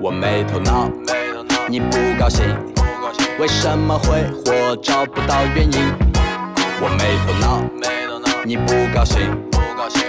我没头脑，你不高兴，为什么会火？找不到原因。我没头脑，你不高兴，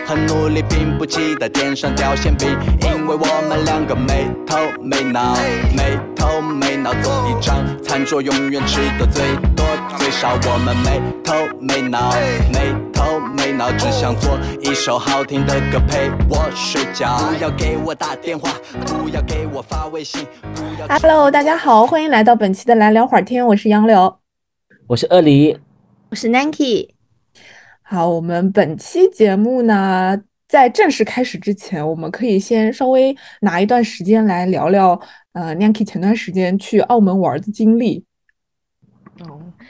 很努力，并不期待天上掉馅饼，因为我们两个没头没脑，没头没脑做一张餐桌，永远吃的最多最少。我们没头没脑，没头没脑，只想做一首好听的歌陪我睡觉。不要给我打电话，不要给我发微信，不要。Hello，大家好，欢迎来到本期的来聊会儿天，我是杨柳。我是鳄梨，我是 Nanky，好，我们本期节目呢，在正式开始之前，我们可以先稍微拿一段时间来聊聊，呃，Nanky 前段时间去澳门玩的经历。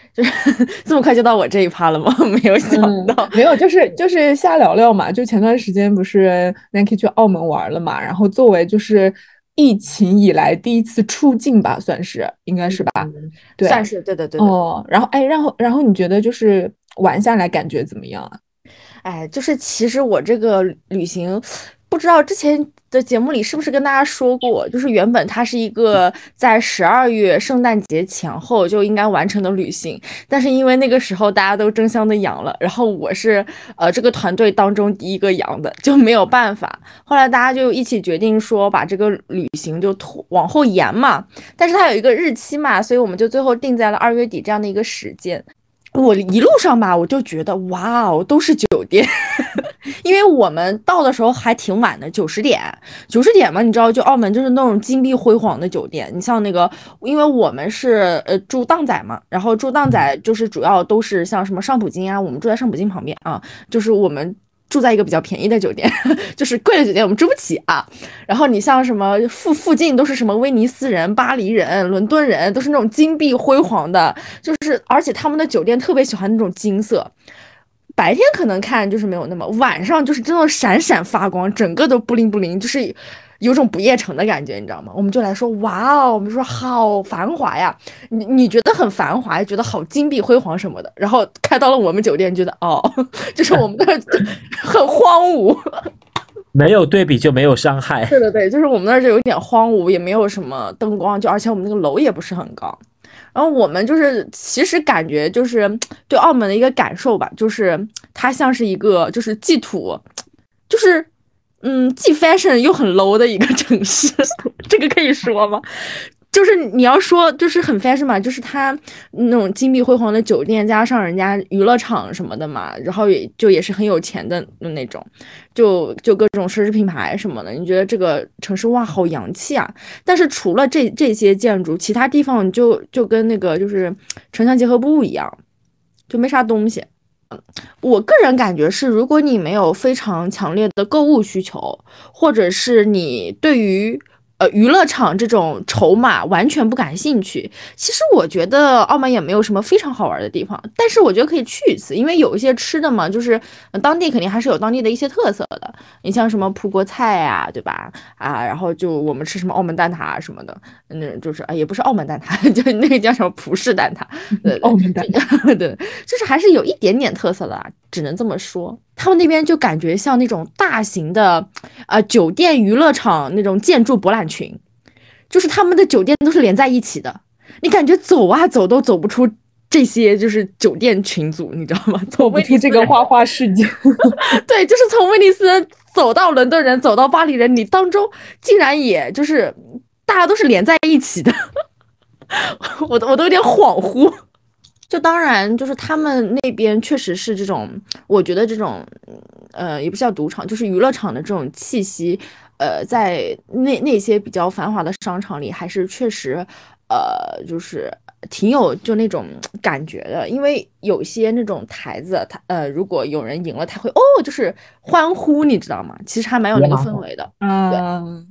哦，就是 这么快就到我这一趴了吗？没有想到，没有，就是就是瞎聊聊嘛。就前段时间不是 Nanky 去澳门玩了嘛，然后作为就是疫情以来第一次出境吧，算是应该是吧？对，算是对对对的。哦，然后哎，然后然后你觉得就是玩下来感觉怎么样啊？哎，就是其实我这个旅行，不知道之前的节目里是不是跟大家说过，就是原本它是一个在十二月圣诞节前后就应该完成的旅行，但是因为那个时候大家都争相的阳了，然后我是呃这个团队当中第一个阳的，就没有办法。后来大家就一起决定说把这个旅行就拖往后延嘛，但是它有一个日期嘛，所以我们就最后定在了二月底这样的一个时间。我一路上吧，我就觉得哇哦，都是酒店，因为我们到的时候还挺晚的，九十点，九十点嘛，你知道，就澳门就是那种金碧辉煌的酒店。你像那个，因为我们是呃住荡仔嘛，然后住荡仔就是主要都是像什么上普京啊，我们住在上普京旁边啊，就是我们。住在一个比较便宜的酒店，就是贵的酒店我们住不起啊。然后你像什么附附近都是什么威尼斯人、巴黎人、伦敦人，都是那种金碧辉煌的，就是而且他们的酒店特别喜欢那种金色。白天可能看就是没有那么，晚上就是真的闪闪发光，整个都布灵布灵，就是有种不夜城的感觉，你知道吗？我们就来说，哇哦，我们说好繁华呀，你你觉得很繁华，觉得好金碧辉煌什么的，然后开到了我们酒店，觉得哦，就是我们那儿很荒芜。没有对比就没有伤害。对对对，就是我们那儿就有点荒芜，也没有什么灯光，就而且我们那个楼也不是很高。然后我们就是其实感觉就是对澳门的一个感受吧，就是它像是一个就是既土，就是嗯既 fashion 又很 low 的一个城市，这个可以说吗？就是你要说就是很 fashion 嘛，就是它那种金碧辉煌的酒店，加上人家娱乐场什么的嘛，然后也就也是很有钱的那种，就就各种奢侈品牌什么的。你觉得这个城市哇，好洋气啊！但是除了这这些建筑，其他地方就就跟那个就是城乡结合部一样，就没啥东西。我个人感觉是，如果你没有非常强烈的购物需求，或者是你对于呃，娱乐场这种筹码完全不感兴趣。其实我觉得澳门也没有什么非常好玩的地方，但是我觉得可以去一次，因为有一些吃的嘛，就是、呃当地肯定还是有当地的一些特色的。你像什么葡国菜呀、对吧？啊，然后就我们吃什么澳门蛋挞啊什么的，嗯，就是啊，也不是澳门蛋挞，就那个叫什么葡式蛋挞，对对澳门蛋挞，对，就是还是有一点点特色的、啊，只能这么说。他们那边就感觉像那种大型的，呃，酒店娱乐场那种建筑博览群，就是他们的酒店都是连在一起的，你感觉走啊走都走不出这些就是酒店群组，你知道吗？走不出这个花花世界。对，就是从威尼斯人走到伦敦人，走到巴黎人，你当中竟然也就是大家都是连在一起的，我都我都有点恍惚。就当然，就是他们那边确实是这种，我觉得这种，呃，也不叫赌场，就是娱乐场的这种气息，呃，在那那些比较繁华的商场里，还是确实，呃，就是挺有就那种感觉的。因为有些那种台子，他呃，如果有人赢了，他会哦，就是欢呼，你知道吗？其实还蛮有那个氛围的。嗯，对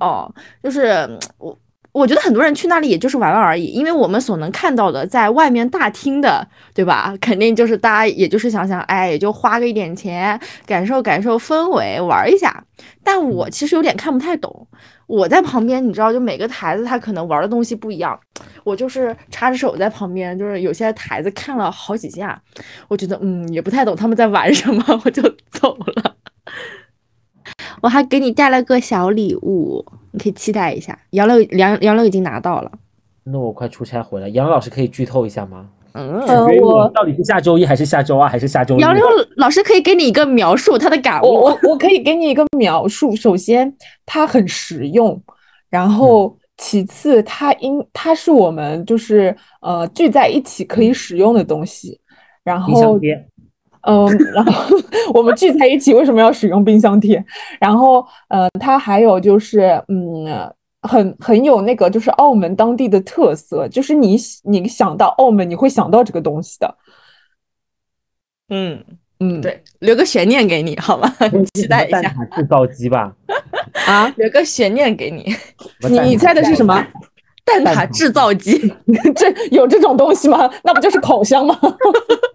哦，就是我。我觉得很多人去那里也就是玩玩而已，因为我们所能看到的，在外面大厅的，对吧？肯定就是大家也就是想想，哎，也就花个一点钱，感受感受氛围，玩一下。但我其实有点看不太懂。我在旁边，你知道，就每个台子他可能玩的东西不一样，我就是插着手在旁边，就是有些台子看了好几下，我觉得嗯也不太懂他们在玩什么，我就走了。我还给你带了个小礼物，你可以期待一下。杨柳杨杨柳已经拿到了。那我快出差回来，杨老师可以剧透一下吗？嗯，我到底是下周一还是下周二还是下周杨柳？老师可以给你一个描述他的感悟。我我我可以给你一个描述。首先，它很实用，然后其次，它应它是我们就是呃聚在一起可以使用的东西。然后，贴，嗯，然后我们聚在一起为什么要使用冰箱贴？然后，呃，它还有就是，嗯，很很有那个就是澳门当地的特色，就是你你想到澳门，你会想到这个东西的。嗯，嗯，对，留个悬念给你，好吧？期待一蛋下，挞制造机吧？啊，留个悬念给你。你你猜的是什么？蛋挞蛋挞制造机，这有这种东西吗？那不就是烤箱吗？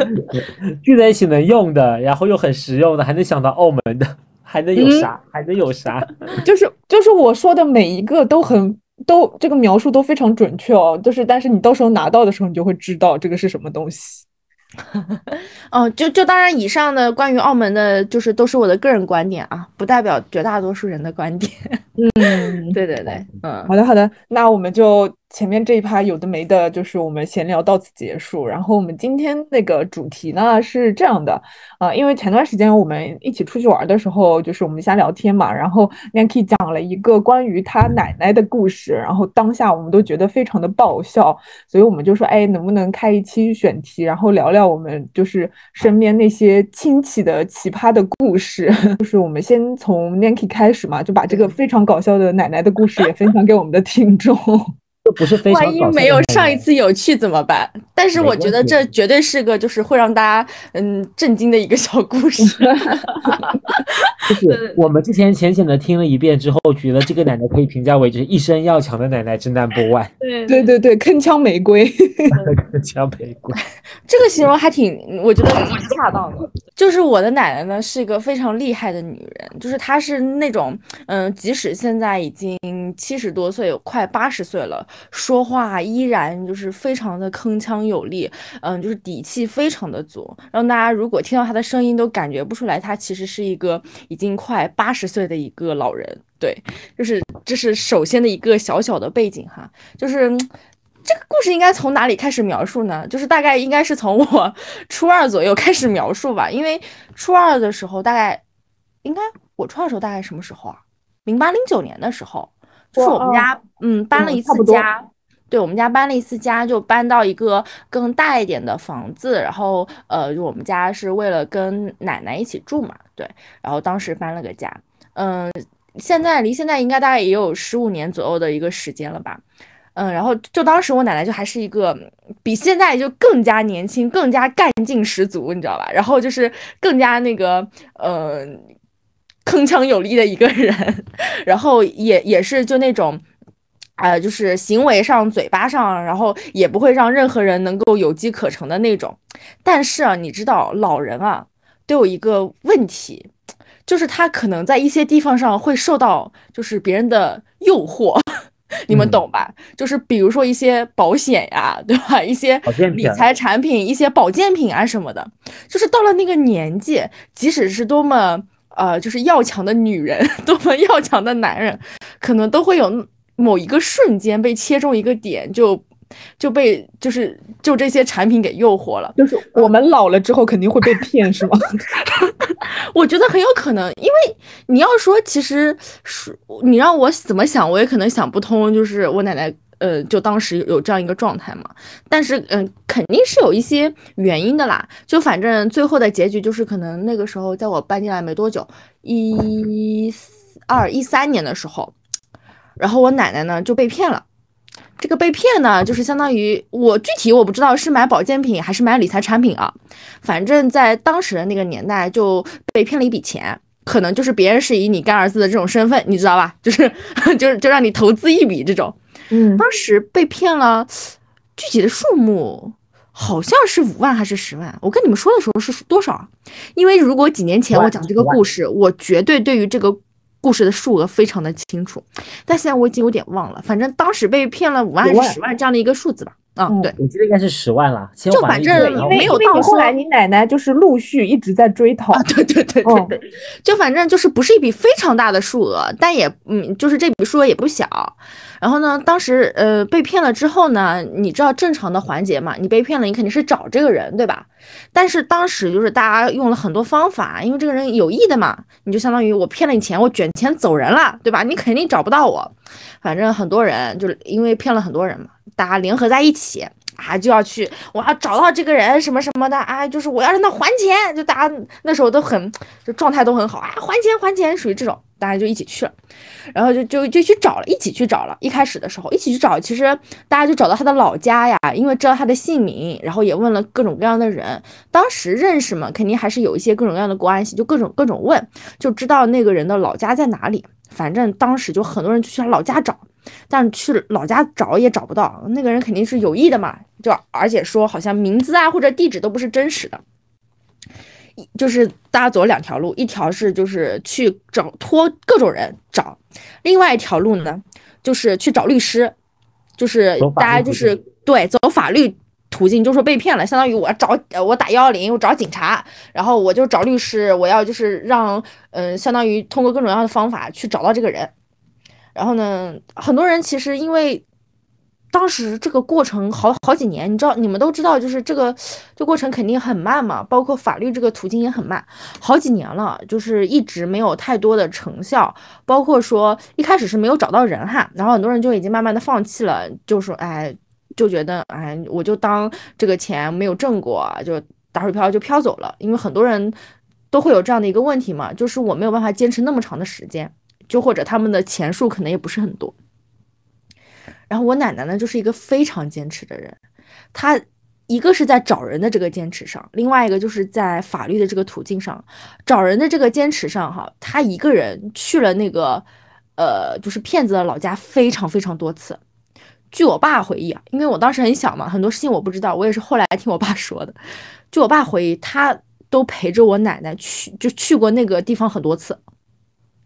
聚在一起能用的，然后又很实用的，还能想到澳门的，还能有啥？还能有啥？就是就是我说的每一个都很都这个描述都非常准确哦，就是但是你到时候拿到的时候，你就会知道这个是什么东西。哦，就就当然，以上的关于澳门的，就是都是我的个人观点啊，不代表绝大多数人的观点。嗯，对对对，嗯，好的好的，那我们就前面这一趴有的没的，就是我们闲聊到此结束。然后我们今天那个主题呢是这样的，呃，因为前段时间我们一起出去玩的时候，就是我们瞎聊天嘛，然后 Nancy 讲了一个关于他奶奶的故事，然后当下我们都觉得非常的爆笑，所以我们就说，哎，能不能开一期选题，然后聊聊我们就是身边那些亲戚的奇葩的故事。就是我们先从 Nancy 开始嘛，就把这个非常搞笑的奶奶的故事也分享给我们的听众。这不是非常万一没有上一次有趣怎么办？但是我觉得这绝对是个就是会让大家嗯震惊的一个小故事。就是我们之前浅浅的听了一遍之后，觉得这个奶奶可以评价为就是一生要强的奶奶之 number one，对对对对，铿锵玫瑰。铿锵玫瑰。这个形容还挺，我觉得挺恰当的。就是我的奶奶呢，是一个非常厉害的女人，就是她是那种，嗯，即使现在已经七十多岁，快八十岁了，说话依然就是非常的铿锵有力，嗯，就是底气非常的足，让大家如果听到他的声音都感觉不出来，他其实是一个已经快八十岁的一个老人。对，就是这是首先的一个小小的背景哈，就是。这个故事应该从哪里开始描述呢？就是大概应该是从我初二左右开始描述吧，因为初二的时候大概，应该我初二的时候大概什么时候啊？零八零九年的时候，就是我们家嗯搬了一次家，对我们家搬了一次家，就搬到一个更大一点的房子，然后呃，就我们家是为了跟奶奶一起住嘛，对，然后当时搬了个家，嗯、现在离现在应该大概也有十五年左右的一个时间了吧。嗯，然后就当时我奶奶就还是一个比现在就更加年轻、更加干劲十足，你知道吧？然后就是更加那个呃铿锵有力的一个人，然后也也是就那种。呃，就是行为上、嘴巴上，然后也不会让任何人能够有机可乘的那种。但是啊，你知道，老人啊都有一个问题，就是他可能在一些地方上会受到就是别人的诱惑，你们嗯懂吧？就是比如说一些保险呀，对吧？一些理财产品、一些保健品啊什么的，就是到了那个年纪，即使是多么呃就是要强的女人，多么要强的男人，可能都会有某一个瞬间被切中一个点，就就被就是就这些产品给诱惑了。就是我们老了之后肯定会被骗，是吗？我觉得很有可能，因为你要说，其实是你让我怎么想，我也可能想不通。就是我奶奶，呃，就当时有这样一个状态嘛。但是，嗯、肯定是有一些原因的啦。就反正最后的结局就是，可能那个时候在我搬进来没多久，一二一三年的时候，然后我奶奶呢就被骗了。这个被骗呢，就是相当于我具体我不知道是买保健品还是买理财产品啊，反正在当时的那个年代就被骗了一笔钱，可能就是别人是以你干儿子的这种身份，你知道吧？就是 就是就让你投资一笔这种。嗯当时被骗了，具体的数目好像是五万还是十万？我跟你们说的时候是多少啊？因为如果几年前我讲这个故事，我绝对对于这个故事的数额非常的清楚，但现在我已经有点忘了。反正当时被骗了五万还10万是十万这样的一个数字吧。啊，嗯对，我记得应该是十万啦，先还一就反正没有到后来你奶奶就是陆续一直在追讨，啊，对对对对哦对，就反正就是不是一笔非常大的数额，但也嗯，就是这笔数额也不小。然后呢，当时呃被骗了之后呢，你知道正常的环节嘛，你被骗了，你肯定是找这个人，对吧？但是当时就是大家用了很多方法，因为这个人有意的嘛，你就相当于我骗了你钱，我卷钱走人了，对吧？你肯定找不到我。反正很多人就是因为骗了很多人嘛，大家联合在一起。啊，就要去，我要找到这个人什么什么的，啊，就是我要让他还钱，就大家那时候都很，就状态都很好啊，还钱还钱，属于这种，大家就一起去了，然后就就就去找了，一起去找了。一开始的时候一起去找，其实大家就找到他的老家呀，因为知道他的姓名，然后也问了各种各样的人，当时认识嘛，肯定还是有一些各种各样的关系，就各种各种问，就知道那个人的老家在哪里。反正当时就很多人就去他老家找，但去老家找也找不到，那个人肯定是有意的嘛，就而且说好像名字啊或者地址都不是真实的。就是大家走了两条路，一条是就是去找托各种人找，另外一条路呢就是去找律师，就是大家就是径。对走法律途径，就说被骗了，相当于我找呃我打幺幺零，我找警察，然后我就找律师，我要就是让嗯、呃相当于通过各种各样的方法去找到这个人，然后呢，很多人其实因为当时这个过程好好几年，你知道你们都知道，就是这个这过程肯定很慢嘛，包括法律这个途径也很慢，好几年了，就是一直没有太多的成效，包括说一开始是没有找到人哈，然后很多人就已经慢慢的放弃了，就说哎，就觉得哎，我就当这个钱没有挣过，就打水漂就飘走了，因为很多人都会有这样的一个问题嘛，就是我没有办法坚持那么长的时间，就或者他们的钱数可能也不是很多。然后我奶奶呢，就是一个非常坚持的人，她一个是在找人的这个坚持上，另外一个就是在法律的这个途径上，找人的这个坚持上哈，她一个人去了那个呃，就是骗子的老家非常非常多次。据我爸回忆啊，因为我当时很小嘛，很多事情我不知道，我也是后来听我爸说的。据我爸回忆，他都陪着我奶奶去，就去过那个地方很多次，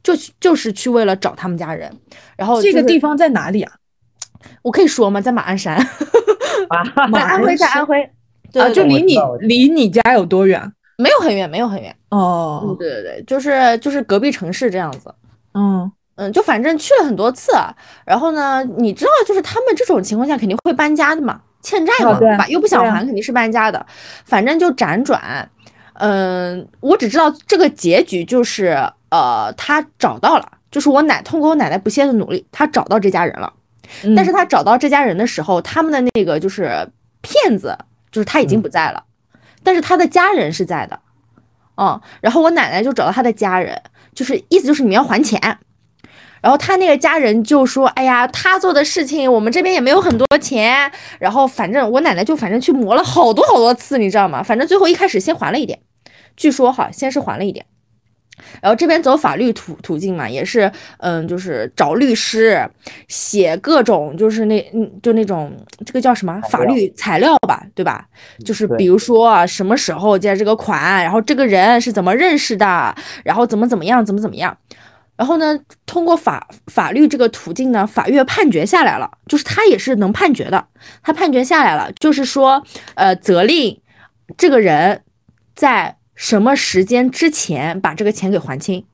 就就是去为了找他们家人。然后、就是、这个地方在哪里啊？我可以说吗？在马鞍山，啊，在安徽，在安徽，对啊，就离你离你家有多远？没有很远，没有很远。哦，对对对，就是就是隔壁城市这样子。嗯，嗯，就反正去了很多次，然后呢，你知道，就是他们这种情况下肯定会搬家的嘛，欠债嘛，啊对吧？又不想还，肯定是搬家的。反正就辗转，嗯，我只知道这个结局就是，呃，他找到了，就是我奶通过我奶奶不懈的努力，他找到这家人了。嗯但是他找到这家人的时候，他们的那个就是骗子，就是他已经嗯不在了，但是他的家人是在的，嗯，然后我奶奶就找到他的家人，就是意思就是你们要还钱，然后他那个家人就说，哎呀，他做的事情我们这边也没有很多钱，然后反正我奶奶就反正去磨了好多好多次，你知道吗？反正最后一开始先还了一点，据说哈，先是还了一点。然后这边走法律途途径嘛，也是，嗯，就是找律师，写各种就是那嗯就那种这个叫什么法律材料吧，对吧？就是比如说啊，什么时候借这个款，然后这个人是怎么认识的，然后怎么怎么样，怎么怎么样。然后呢，通过法法律这个途径呢，法院判决下来了，就是他也是能判决的，他判决下来了，就是说，呃，责令这个人在什么时间之前把这个钱给还清。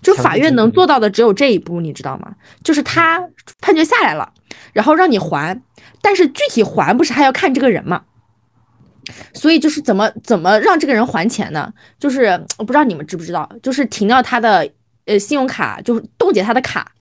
就法院能做到的只有这一步，你知道吗？就是他判决下来了，然后让你还，但是具体还不是还要看这个人嘛？所以就是怎么怎么让这个人还钱呢？就是我不知道你们知不知道，就是停掉他的呃信用卡，就是冻结他的卡，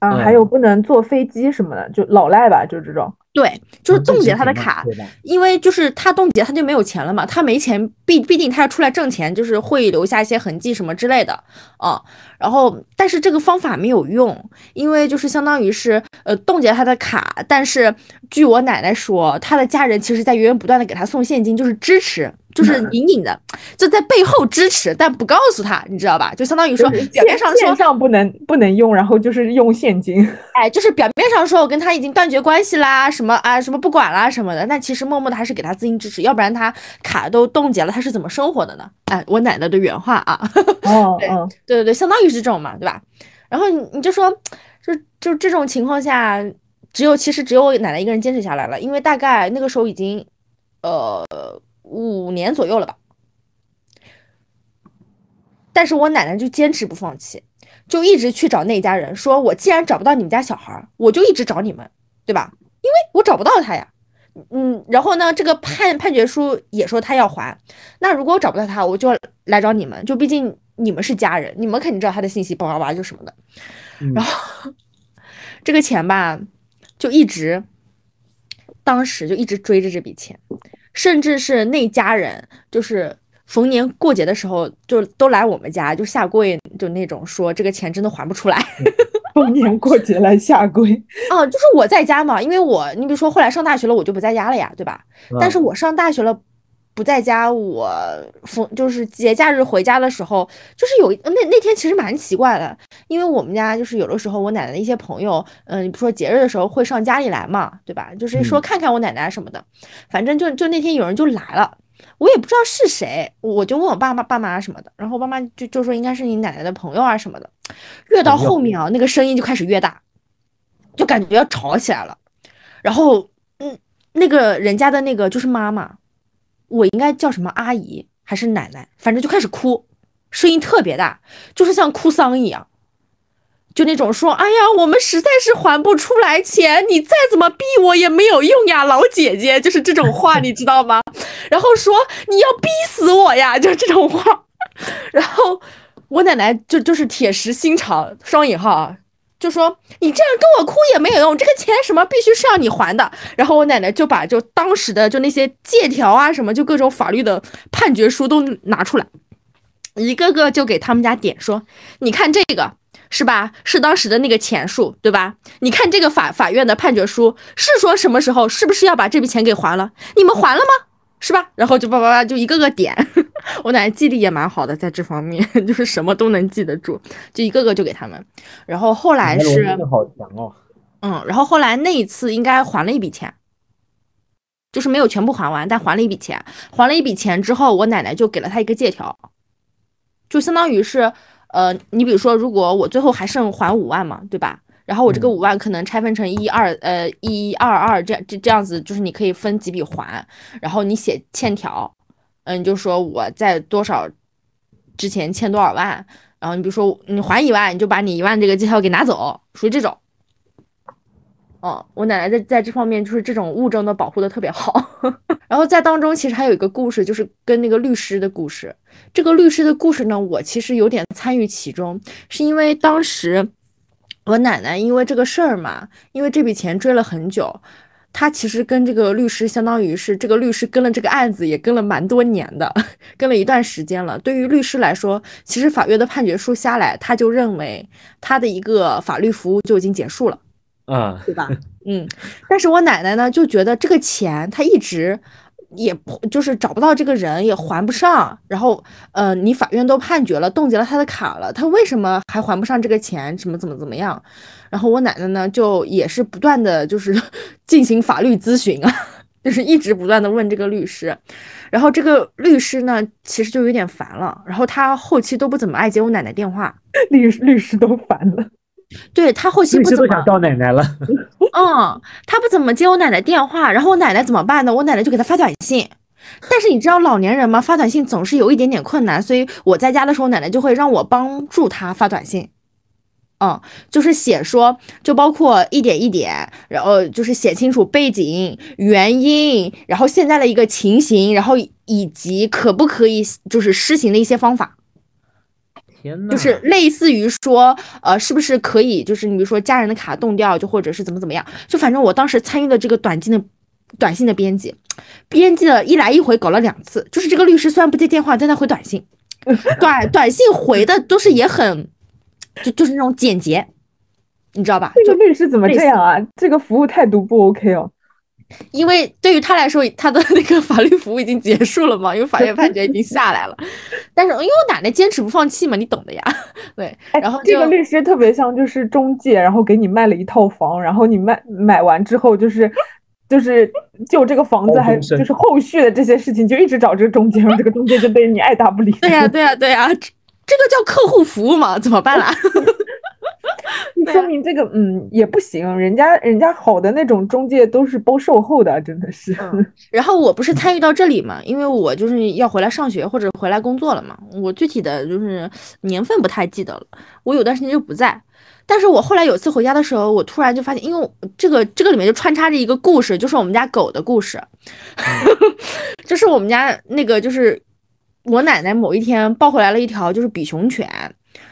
啊，嗯还有不能坐飞机什么的，就老赖吧，就这种。对，就是冻结他的卡？因为就是他冻结，他就没有钱了嘛，他没钱，必必定他要出来挣钱，就是会留下一些痕迹什么之类的啊。然后，但是这个方法没有用，因为就是相当于是呃冻结他的卡，但是据我奶奶说，他的家人其实在源源不断的给他送现金，就是支持，就是隐隐的就在背后支持，但不告诉他，你知道吧？就相当于说表面上说上不能不能用，然后就是用现金。哎，就是表面上说我跟他已经断绝关系啦，什么啊什么不管啦什么的，那其实默默的还是给他资金支持，要不然他卡都冻结了，他是怎么生活的呢？哎，我奶奶的原话啊，对哦嗯，对对对，相当于是这种嘛，对吧？然后你你就说，就就这种情况下，只有其实只有我奶奶一个人坚持下来了，因为大概那个时候已经呃五年左右了吧。但是我奶奶就坚持不放弃，就一直去找那家人，说我既然找不到你们家小孩儿，我就一直找你们，对吧？因为我找不到他呀。嗯，然后呢，这个判判决书也说他要还。那如果我找不到他，我就来找你们，就毕竟你们是家人，你们肯定知道他的信息，叭叭叭就什么的。然后 这个钱吧，就一直当时就一直追着这笔钱，甚至是那家人就是逢年过节的时候就都来我们家就下跪，就那种说这个钱真的还不出来。逢年过节来下跪，哦，就是我在家嘛，因为我你比如说后来上大学了，我就不在家了呀，对吧？但是我上大学了不在家，我逢就是节假日回家的时候，就是有那那天其实蛮奇怪的，因为我们家就是有的时候我奶奶的一些朋友，嗯，你比如说节日的时候会上家里来嘛，对吧？就是说看看我奶奶什么的，反正就就那天有人就来了。我也不知道是谁，我就问我爸妈、爸妈什么的，然后我爸妈就就说应该是你奶奶的朋友啊什么的。越到后面啊，那个声音就开始越大，就感觉要吵起来了。然后，嗯，那个人家的那个就是妈妈，我应该叫什么阿姨还是奶奶，反正就开始哭，声音特别大，就是像哭丧一样。就那种说，哎呀，我们实在是还不出来钱，你再怎么逼我也没有用呀，老姐姐，就是这种话，你知道吗？然后说你要逼死我呀，就这种话。然后我奶奶就就是铁石心肠，双引号啊，就说你这样跟我哭也没有用，这个钱什么必须是要你还的。然后我奶奶就把就当时的就那些借条啊什么，就各种法律的判决书都拿出来，一个个就给他们家点说，你看这个。是吧？是当时的那个钱数，对吧？你看这个法法院的判决书是说什么时候，是不是要把这笔钱给还了？你们还了吗？是吧？然后就叭叭叭就一个个点。我奶奶记忆力也蛮好的，在这方面 就是什么都能记得住，就一个个就给他们。然后后来是，好强哦。嗯，然后后来那一次应该还了一笔钱，就是没有全部还完，但还了一笔钱。还了一笔钱之后，我奶奶就给了他一个借条，就相当于是。呃，你比如说，如果我最后还剩还五万嘛，对吧？然后我这个五万可能拆分成一二呃一二二这样这这样子，就是你可以分几笔还。然后你写欠条，嗯，就说我在多少之前欠多少万，然后你比如说你还一万，你就把你一万这个借条给拿走，属于这种。哦，我奶奶在在这方面就是这种物证都保护的特别好。然后在当中其实还有一个故事，就是跟那个律师的故事。这个律师的故事呢，我其实有点参与其中，是因为当时我奶奶因为这个事儿嘛，因为这笔钱追了很久，她其实跟这个律师相当于是这个律师跟了这个案子也跟了蛮多年的，跟了一段时间了。对于律师来说，其实法院的判决书下来，他就认为他的一个法律服务就已经结束了。啊，对吧？嗯，但是我奶奶呢，就觉得这个钱她一直也不就是找不到这个人，也还不上。然后，呃，你法院都判决了，冻结了他的卡了，他为什么还还不上这个钱？什么怎么怎么样？然后我奶奶呢，就也是不断的就是 进行法律咨询啊，就是一直不断的问这个律师。然后这个律师呢，其实就有点烦了。然后他后期都不怎么爱接我奶奶电话，律律师都烦了。对他后期不怎么想叫奶奶了，嗯，他不怎么接我奶奶电话，然后我奶奶怎么办呢？我奶奶就给他发短信，但是你知道老年人嘛？发短信总是有一点点困难，所以我在家的时候，奶奶就会让我帮助他发短信，嗯，就是写说，就包括一点一点，然后就是写清楚背景、原因，然后现在的一个情形，然后以及可不可以就是施行的一些方法。就是类似于说，呃，是不是可以，就是你比如说家人的卡冻掉，就或者是怎么怎么样，就反正我当时参与了这个短信的短信的编辑，编辑了一来一回搞了两次，就是这个律师虽然不接电话，但他回短信，短短信回的都是也很，就就是那种简洁，你知道吧？这个律师怎么这样啊？这个服务态度不 OK 哦。因为对于他来说，他的那个法律服务已经结束了嘛，因为法院判决已经下来了。但是因为我奶奶坚持不放弃嘛，你懂的呀。对，然后这个律师特别像就是中介，然后给你卖了一套房，然后你卖买完之后就是就是就这个房子还就是后续的这些事情就一直找这个中介，然后这个中介就对你爱答不理。对呀对呀对呀，这个叫客户服务嘛，怎么办啦？说明这个嗯也不行，人家人家好的那种中介都是包售后的，真的是。嗯 然后我不是参与到这里嘛，因为我就是要回来上学或者回来工作了嘛。我具体的就是年份不太记得了，我有段时间就不在。但是我后来有次回家的时候，我突然就发现，因为这个这个里面就穿插着一个故事，就是我们家狗的故事，就是我们家那个就是我奶奶某一天抱回来了一条就是比熊犬，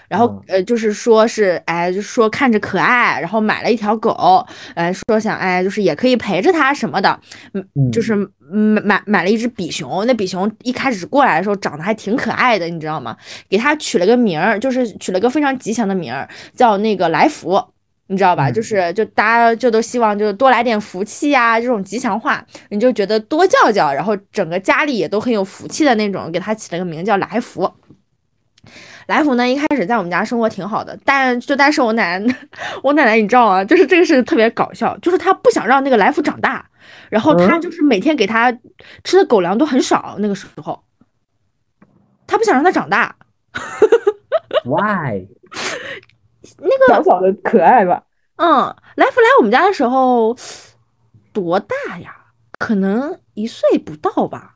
然后嗯呃就是说是哎就说看着可爱，然后买了一条狗，呃说想哎就是也可以陪着它什么的，嗯嗯就是嗯买买了一只比熊，那比熊一开始过来的时候长得还挺可爱的，你知道吗？给它取了个名儿，就是取了个非常吉祥的名儿，叫那个来福。你知道吧？嗯就是就大家就都希望就多来点福气呀、这种吉祥话，你就觉得多叫叫，然后整个家里也都很有福气的那种，给他起了个名叫来福。来福呢，一开始在我们家生活挺好的，但就但是我奶奶，我奶奶你知道吗？就是这个事特别搞笑，就是她不想让那个来福长大，然后她嗯就是每天给他吃的狗粮都很少，那个时候，她不想让他长大。Why？那个小小的可爱吧，嗯，来福来我们家的时候多大呀？可能一岁不到吧。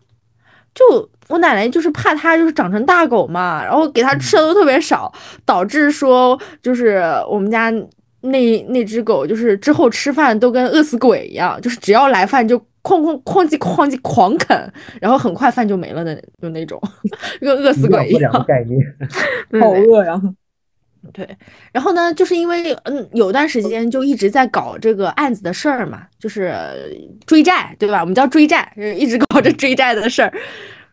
就我奶奶就是怕它就是长成大狗嘛，然后给它吃的都特别少，导致说就是我们家那那只狗就是之后吃饭都跟饿死鬼一样，就是只要来饭就哐哐哐叽哐叽狂啃，然后很快饭就没了的就那种，跟饿死鬼一样。好饿呀！对，然后呢，就是因为嗯，有段时间就一直在搞这个案子的事儿嘛，就是追债，对吧？我们叫追债，就是一直搞着追债的事儿。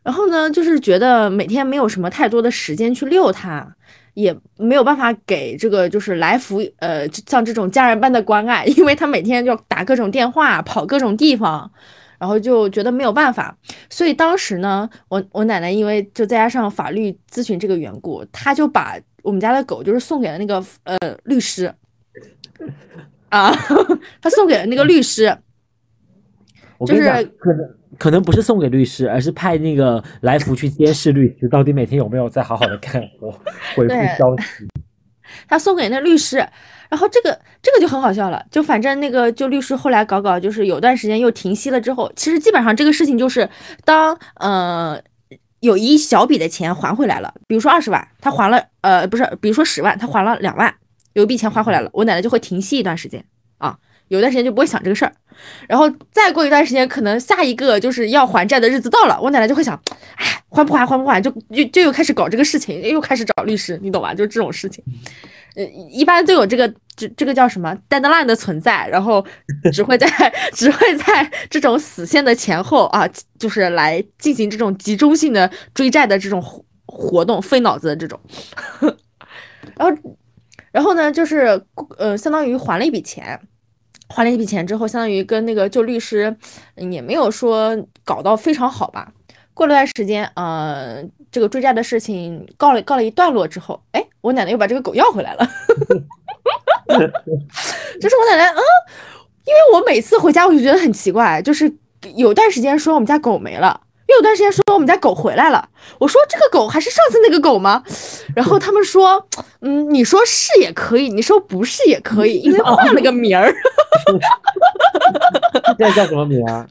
然后呢，就是觉得每天没有什么太多的时间去遛它，也没有办法给这个就是来福呃像这种家人般的关爱，因为他每天就要打各种电话，跑各种地方。然后就觉得没有办法，所以当时呢，我我奶奶因为就再加上法律咨询这个缘故，她就把我们家的狗就是送给了那个呃律师，啊，她送给了那个律师，就是，可能可能不是送给律师，而是派那个来福去监视律师，到底每天有没有在好好的干活，回复消息。他送给那律师，然后这个这个就很好笑了，就反正那个就律师后来搞搞，就是有段时间又停息了之后，其实基本上这个事情就是当呃有一小笔的钱还回来了，比如说二十万，他还了呃不是，比如说十万，他还了两万，有一笔钱还回来了，我奶奶就会停息一段时间啊，有段时间就不会想这个事儿，然后再过一段时间，可能下一个就是要还债的日子到了，我奶奶就会想，哎，还不还，还不还，就就就又开始搞这个事情，又开始找律师，你懂吧？就这种事情。呃，一般都有这个这这个叫什么 deadline 的存在，然后只会在 只会在这种死线的前后啊，就是来进行这种集中性的追债的这种活活动，费脑子的这种。然后，然后呢，就是呃，相当于还了一笔钱，还了一笔钱之后，相当于跟那个就律师嗯也没有说搞到非常好吧。过了段时间，呃，这个追债的事情告了告了一段落之后，哎，我奶奶又把这个狗要回来了。就是我奶奶，嗯，因为我每次回家我就觉得很奇怪，就是有段时间说我们家狗没了，又有段时间说我们家狗回来了。我说这个狗还是上次那个狗吗？然后他们说，嗯，你说是也可以，你说不是也可以，因为换了个名儿。现在叫什么名啊？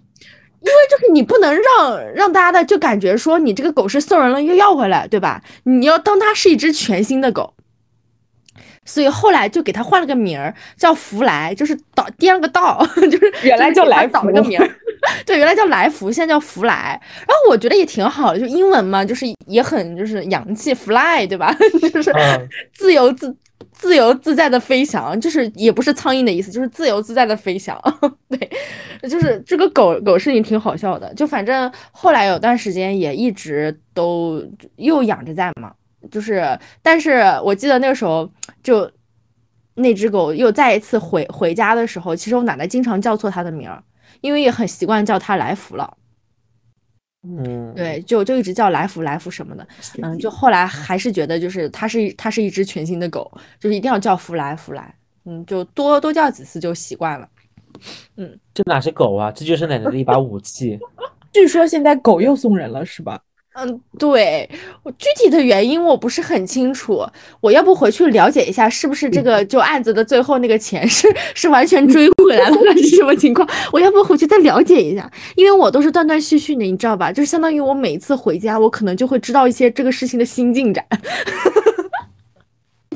因为就是你不能让让大家的就感觉说你这个狗是送人了又要回来，对吧？你要当它是一只全新的狗，所以后来就给它换了个名儿，叫福来，就是倒颠了个道，就是原来叫来福倒了个名儿。对，原来叫来福，现在叫福来。然后我觉得也挺好的，就英文嘛，就是也很就是洋气，fly，对吧？就是嗯自由自自由自在的飞翔，就是也不是苍蝇的意思，就是自由自在的飞翔。对，就是这个狗狗事情挺好笑的。就反正后来有段时间也一直都又养着在嘛，就是但是我记得那个时候就那只狗又再一次回回家的时候，其实我奶奶经常叫错它的名儿，因为也很习惯叫它来福了。嗯，对，就就一直叫来福来福什么的，嗯，就后来还是觉得就是它是它是一只全新的狗，就是一定要叫福来福来，嗯，就多多叫几次就习惯了。嗯这哪是狗啊？这就是奶奶的一把武器。据说现在狗又送人了，是吧？嗯，对，我具体的原因我不是很清楚，我要不回去了解一下，是不是这个就案子的最后那个钱是是完全追回来了，还是什么情况？我要不回去再了解一下，因为我都是断断续续的，你知道吧？就是相当于我每一次回家，我可能就会知道一些这个事情的新进展。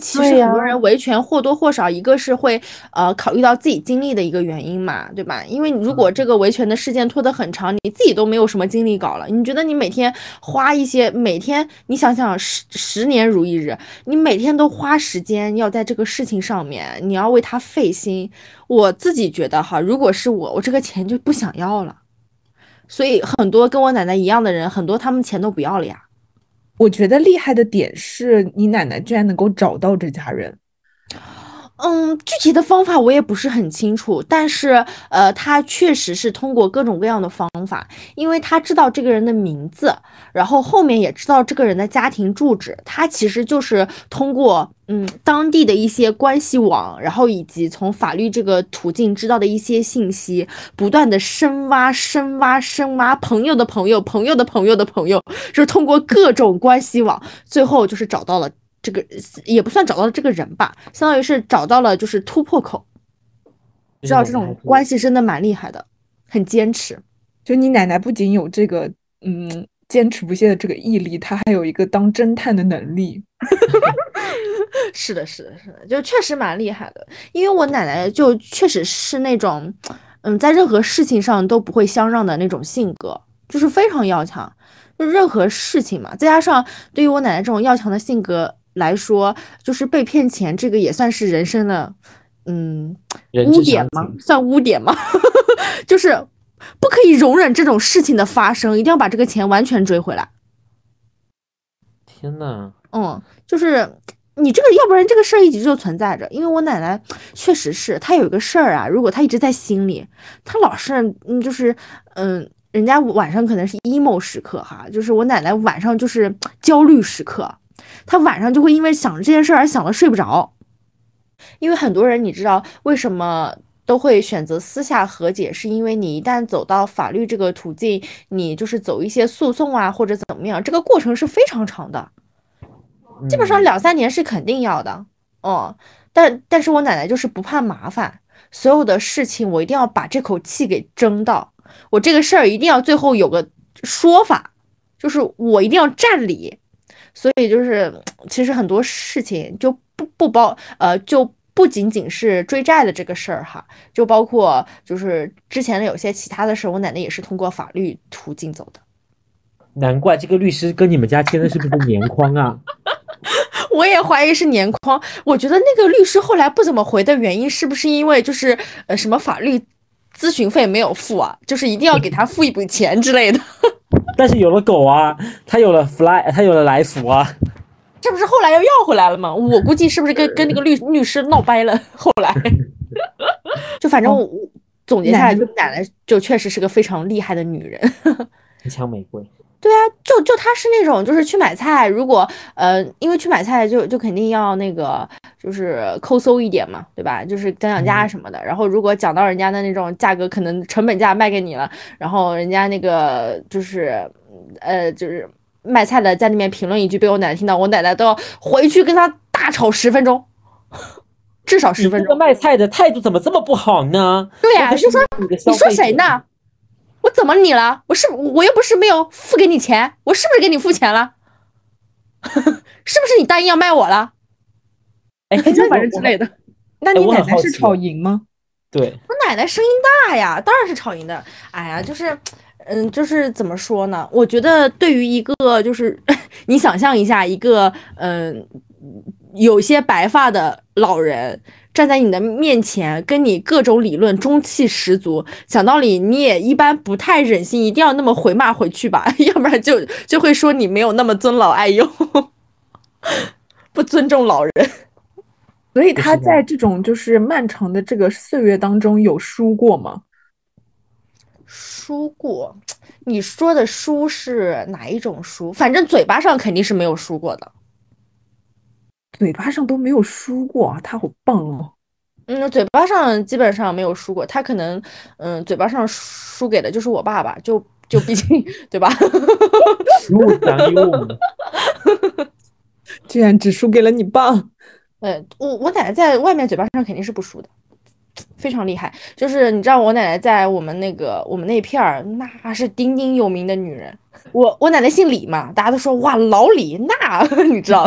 其实很多人维权或多或少，一个是会呃考虑到自己经历的一个原因嘛，对吧？因为如果这个维权的事件拖得很长，你自己都没有什么精力搞了，你觉得你每天花一些，每天你想想十十年如一日，你每天都花时间要在这个事情上面，你要为他费心。我自己觉得哈，如果是我，我这个钱就不想要了。所以很多跟我奶奶一样的人，很多他们钱都不要了呀。我觉得厉害的点是你奶奶居然能够找到这家人。嗯，具体的方法我也不是很清楚，但是呃，他确实是通过各种各样的方法，因为他知道这个人的名字，然后后面也知道这个人的家庭住址，他其实就是通过嗯当地的一些关系网，然后以及从法律这个途径知道的一些信息，不断的深挖、深挖、深挖，朋友的朋友、朋友的朋友的朋友，就是通过各种关系网，最后就是找到了。这个也不算找到了这个人吧，相当于是找到了就是突破口。知道这种关系真的蛮厉害的，很坚持。就你奶奶不仅有这个嗯坚持不懈的这个毅力，她还有一个当侦探的能力。是的，是的，是的，就确实蛮厉害的。因为我奶奶就确实是那种嗯在任何事情上都不会相让的那种性格，就是非常要强。就任何事情嘛，再加上对于我奶奶这种要强的性格。来说，就是被骗钱，这个也算是人生的，嗯，污点吗？算污点吗？就是不可以容忍这种事情的发生，一定要把这个钱完全追回来。天呐，嗯，就是你这个，要不然这个事儿一直就存在着。因为我奶奶确实是，她有一个事儿啊，如果她一直在心里，她老是，嗯，就是，嗯，人家晚上可能是 emo 时刻哈，就是我奶奶晚上就是焦虑时刻。他晚上就会因为想这件事而想的睡不着，因为很多人你知道为什么都会选择私下和解，是因为你一旦走到法律这个途径，你就是走一些诉讼啊或者怎么样，这个过程是非常长的，基本上两三年是肯定要的。哦，但但是我奶奶就是不怕麻烦，所有的事情我一定要把这口气给争到，我这个事儿一定要最后有个说法，就是我一定要占理。所以就是，其实很多事情就不不包呃，就不仅仅是追债的这个事儿哈，就包括就是之前的有些其他的事儿，我奶奶也是通过法律途径走的。难怪这个律师跟你们家签的是不是年框啊？我也怀疑是年框。我觉得那个律师后来不怎么回的原因，是不是因为就是呃什么法律咨询费没有付啊？就是一定要给他付一笔钱之类的。但是有了狗啊，他有了 fly，他有了来福啊，这不是后来又要回来了吗？我估计是不是跟跟那个律律师闹掰了？后来，就反正我总结下来，就奶奶就确实是个非常厉害的女人，一枪玫瑰。对啊，就就他是那种，就是去买菜，如果呃，因为去买菜就就肯定要那个，就是抠搜一点嘛，对吧？就是讲讲价什么的。然后如果讲到人家的那种价格，可能成本价卖给你了，然后人家那个就是呃，就是卖菜的在那边评论一句，被我奶奶听到，我奶奶都要回去跟他大吵十分钟，至少十分钟。这个卖菜的态度怎么这么不好呢？对呀，就说你说谁呢？我怎么你了？我是我又不是没有付给你钱，我是不是给你付钱了？是不是你答应要卖我了？哎，反正之类的。那你奶奶是吵赢吗？对，我奶奶声音大呀，当然是吵赢的。哎呀，就是，嗯，就是怎么说呢？我觉得对于一个，就是 你想象一下，一个嗯，有些白发的老人。站在你的面前，跟你各种理论，中气十足。讲道理，你也一般不太忍心，一定要那么回骂回去吧，要不然就就会说你没有那么尊老爱幼，不尊重老人。所以他在这种就是漫长的这个岁月当中有输过吗？输过？你说的输是哪一种输？反正嘴巴上肯定是没有输过的。嘴巴上都没有输过，他好棒哦。嗯，嘴巴上基本上没有输过，他可能嗯，嘴巴上输给的就是我爸爸，就就毕竟 对吧？一物降一物，居然只输给了你爸。呃，我我奶奶在外面嘴巴上肯定是不输的，非常厉害。就是你知道我奶奶在我们那个我们那片儿那是鼎鼎有名的女人。我我奶奶姓李嘛，大家都说哇老李，那 你知道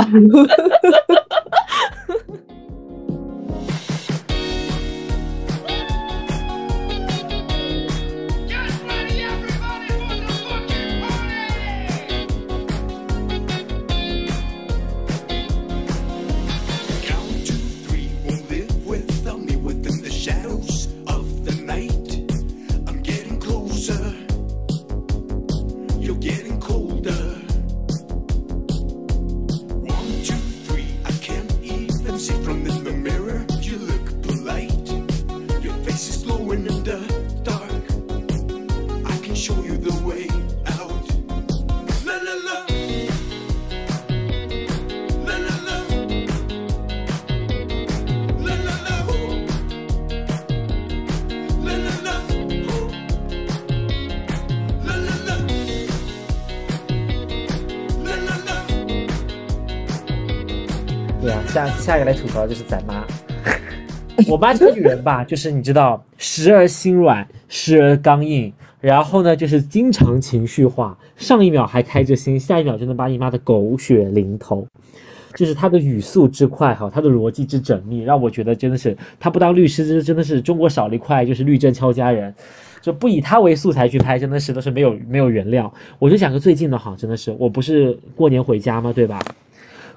in the dark. I can show you the way out. La la la. La la la. La la la ooh. La la la ooh. La la la. La la la. 对啊，下下一个来吐槽的就是咱妈。我妈这个女人吧，就是你知道，时而心软，时而刚硬，然后呢，就是经常情绪化，上一秒还开着心，下一秒就能把你骂的狗血淋头。就是她的语速之快哈，她的逻辑之缜密，让我觉得真的是，她不当律师，这真的是中国少了一块就是律政俏佳人，就不以她为素材去拍，真的是都是没有没有原料。我就讲个最近的哈，真的是，我不是过年回家吗？对吧？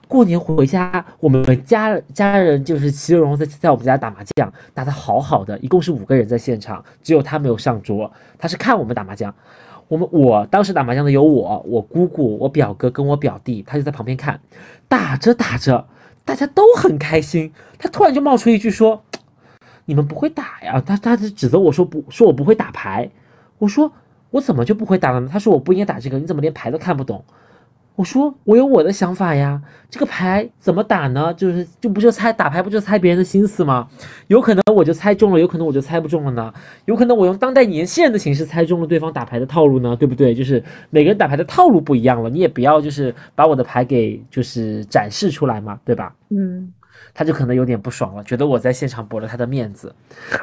过年回家，我们家家人就是齐荣在在我们家打麻将，打得好好的，一共是五个人在现场，只有他没有上桌，他是看我们打麻将。我们我当时打麻将的有我、我姑姑、我表哥跟我表弟，他就在旁边看，打着打着，大家都很开心。他突然就冒出一句说：“你们不会打呀？”他他就指责我说不，说我不会打牌。我说我怎么就不会打了呢？他说我不应该打这个，你怎么连牌都看不懂？我说我有我的想法呀，这个牌怎么打呢？就是就不就猜打牌不就猜别人的心思吗？有可能我就猜中了，有可能我就猜不中了呢。有可能我用当代年轻人的形式猜中了对方打牌的套路呢，对不对？就是每个人打牌的套路不一样了，你也不要就是把我的牌给就是展示出来嘛，对吧？嗯，他就可能有点不爽了，觉得我在现场驳了他的面子，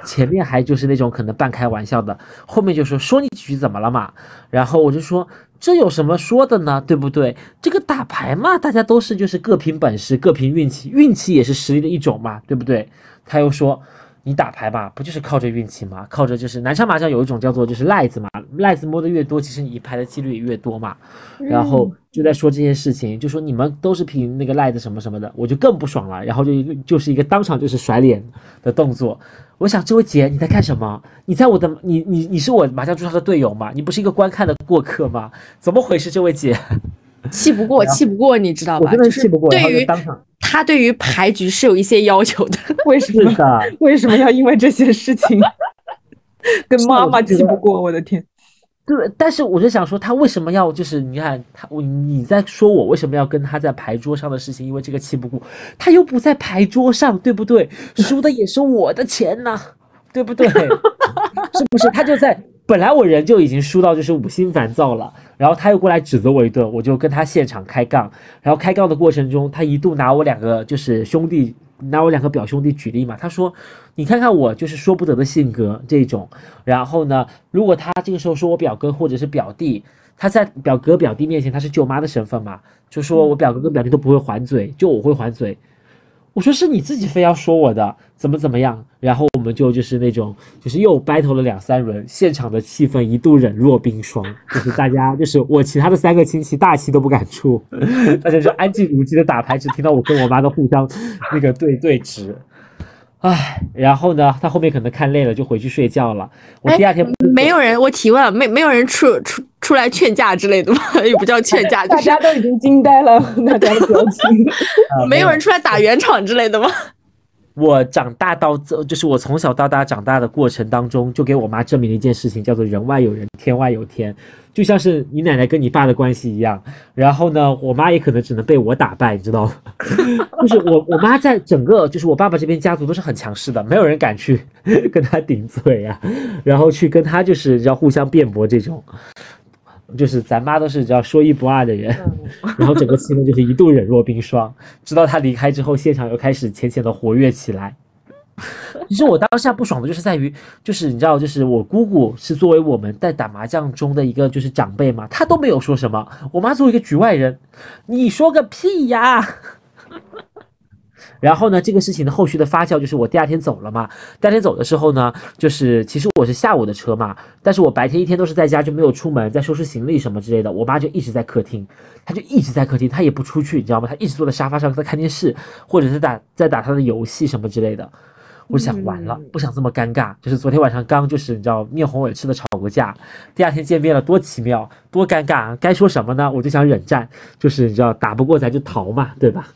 前面还就是那种可能半开玩笑的，后面就说说你几句怎么了嘛？然后我就说这有什么说的呢？对不对？这个打牌嘛，大家都是就是各凭本事，各凭运气，运气也是实力的一种嘛，对不对？他又说。你打牌吧，不就是靠着运气吗？靠着就是南昌麻将有一种叫做就是赖子嘛，赖子摸的越多，其实你赢牌的几率也越多嘛。然后就在说这件事情，就说你们都是凭那个赖子什么什么的，我就更不爽了。然后就一个就是一个当场就是甩脸的动作。我想这位姐你在干什么？你在我的你你你是我麻将桌上的队友吗？你不是一个观看的过客吗？怎么回事？这位姐，气不过，气不过，你知道吧？我真的就是气不过，对于当场他对于牌局是有一些要求的。为什么？为什么要因为这些事情跟妈妈气不过？我的天！对，但是我就想说，他为什么要就是你看他，我你在说我为什么要跟他在牌桌上的事情，因为这个气不过，他又不在牌桌上，对不对？输的也是我的钱呐、对不对？是不是？他就在本来我人就已经输到就是五心烦躁了，然后他又过来指责我一顿，我就跟他现场开杠，然后开杠的过程中，他一度拿我两个就是兄弟。拿我两个表兄弟举例嘛，他说：“你看看我就是说不得的性格这种，然后呢，如果他这个时候说我表哥或者是表弟，他在表哥表弟面前他是舅妈的身份嘛，就说我表哥跟表弟都不会还嘴，就我会还嘴。我说是你自己非要说我的，怎么怎么样？然后我们就就是那种就是又 battle 了两三轮，现场的气氛一度冷若冰霜，就是大家就是我其他的三个亲戚大气都不敢出，大家就安静如鸡的打牌，只听到我跟我妈的互相那个对对峙。唉，然后呢，他后面可能看累了就回去睡觉了。我第二天没有人，我提问，没没有人出出出来劝架之类的吗？也不叫劝架，就 大家都已经惊呆了，大家的表情。呃没有人出来打圆场之类的吗？我长大到这，就是我从小到大长大的过程当中，就给我妈证明了一件事情，叫做人外有人，天外有天，就像是你奶奶跟你爸的关系一样。然后呢，我妈也可能只能被我打败，你知道吗？就是我我妈在整个就是我爸爸这边家族都是很强势的，没有人敢去跟他顶嘴啊，然后去跟他就是要互相辩驳这种。就是咱妈都是只要说一不二的人，然后整个气氛就是一度冷若冰霜。直到她离开之后，现场又开始浅浅的活跃起来。其实我当下不爽的就是在于，就是你知道，就是我姑姑是作为我们在打麻将中的一个就是长辈嘛，她都没有说什么。我妈作为一个局外人，你说个屁呀！然后呢，这个事情的后续的发酵就是我第二天走了嘛。第二天走的时候呢，就是其实我是下午的车嘛，但是我白天一天都是在家，就没有出门，在收拾行李什么之类的。我妈就一直在客厅，她就一直在客厅，她也不出去，你知道吗？她一直坐在沙发上在看电视，或者是打在打她的游戏什么之类的。我想完了，不想这么尴尬。就是昨天晚上刚就是你知道面红耳赤的吵过架，第二天见面了多奇妙，多尴尬啊！该说什么呢？我就想忍战，就是你知道打不过咱就逃嘛，对吧？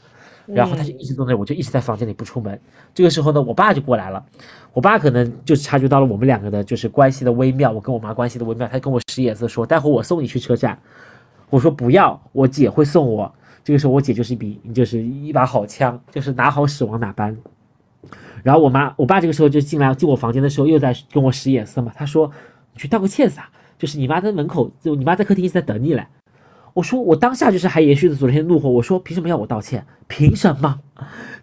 然后他就一直坐那，我就一直在房间里不出门。这个时候呢，我爸就过来了，我爸可能就察觉到了我们两个的就是关系的微妙，我跟我妈关系的微妙，他跟我使眼色说，待会我送你去车站。我说不要，我姐会送我。这个时候我姐就是一笔就是一把好枪，就是拿好使往哪搬。然后我妈我爸这个时候就进来进我房间的时候又在跟我使眼色嘛，他说你去道个歉撒，就是你妈在门口，就你妈在客厅一直在等你嘞。我说我当下就是还延续着昨天的怒火，我说凭什么要我道歉？凭什么？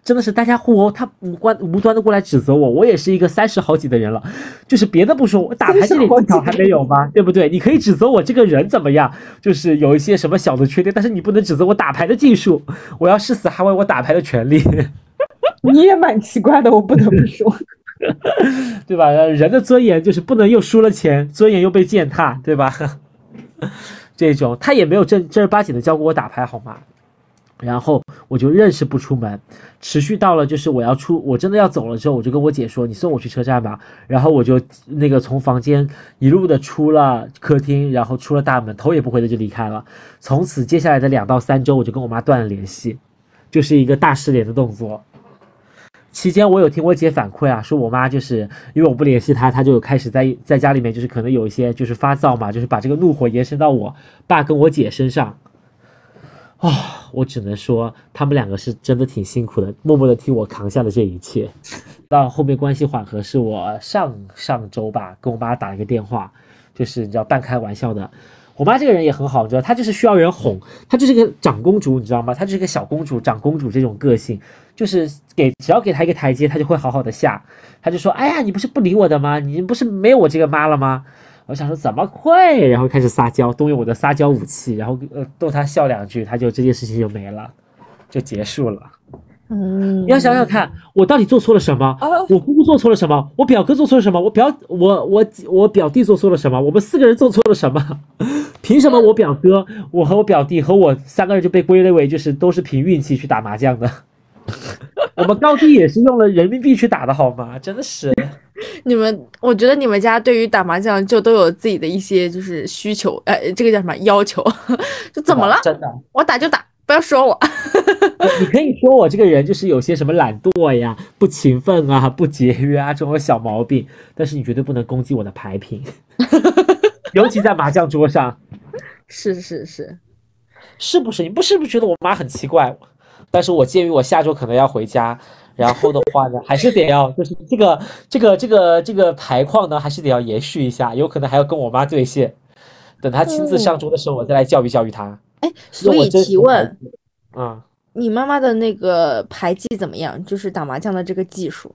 真的是大家互殴，他无关无端的过来指责我，我也是一个三十好几的人了，就是别的不说，我打牌这点技巧还没有吗？对不对？你可以指责我这个人怎么样，就是有一些什么小的缺点，但是你不能指责我打牌的技术，我要誓死捍卫我打牌的权利。你也蛮奇怪的，我不得不说。对吧？人的尊严就是不能又输了钱，尊严又被践踏，对吧？这种他也没有正正儿八经的教过我打牌，好吗？然后我就认识不出门，持续到了就是我要出，我真的要走了之后，我就跟我姐说：“你送我去车站吧。”然后我就那个从房间一路的出了客厅，然后出了大门，头也不回的就离开了。从此接下来的两到三周，我就跟我妈断了联系，就是一个大失联的动作。期间我有听我姐反馈啊，说我妈就是因为我不联系她，她就开始在在家里面就是可能有一些就是发躁嘛，就是把这个怒火延伸到我爸跟我姐身上。啊、我只能说他们两个是真的挺辛苦的，默默的替我扛下了这一切。到后面关系缓和，是我上上周吧跟我妈打了一个电话，就是你知道半开玩笑的。我妈这个人也很好，你知道，她就是需要人哄，她就是个长公主，你知道吗？她就是个小公主、长公主这种个性，就是给只要给她一个台阶，她就会好好的下。她就说：“哎呀，你不是不理我的吗？你不是没有我这个妈了吗？”我想说怎么会，然后开始撒娇，动用我的撒娇武器，然后呃逗她笑两句，她就这件事情就没了，就结束了。嗯你要想想看，我到底做错了什么？啊我姑姑做错了什么？我表哥做错了什么？我表我我我表弟做错了什么？我们四个人做错了什么？凭什么我表哥、我和我表弟和我三个人就被归类为就是都是凭运气去打麻将的？我们高低也是用了人民币去打的好吗？真的是，你们，我觉得你们家对于打麻将就都有自己的一些就是需求，呃，这个叫什么要求？就怎么了？真的，我打就打，不要说我。你可以说我这个人就是有些什么懒惰呀、不勤奋啊、不节约啊这种小毛病，但是你绝对不能攻击我的牌品，尤其在麻将桌上。是是是，是不是？你不是不是觉得我妈很奇怪？但是我鉴于我下周可能要回家，然后的话呢，还是得要就是这个这个这个这个牌况呢，还是得要延续一下，有可能还要跟我妈对线。等她亲自上桌的时候，我再来教育教育她。哎，所以提问，啊，你妈妈的那个牌技怎么样？就是打麻将的这个技术。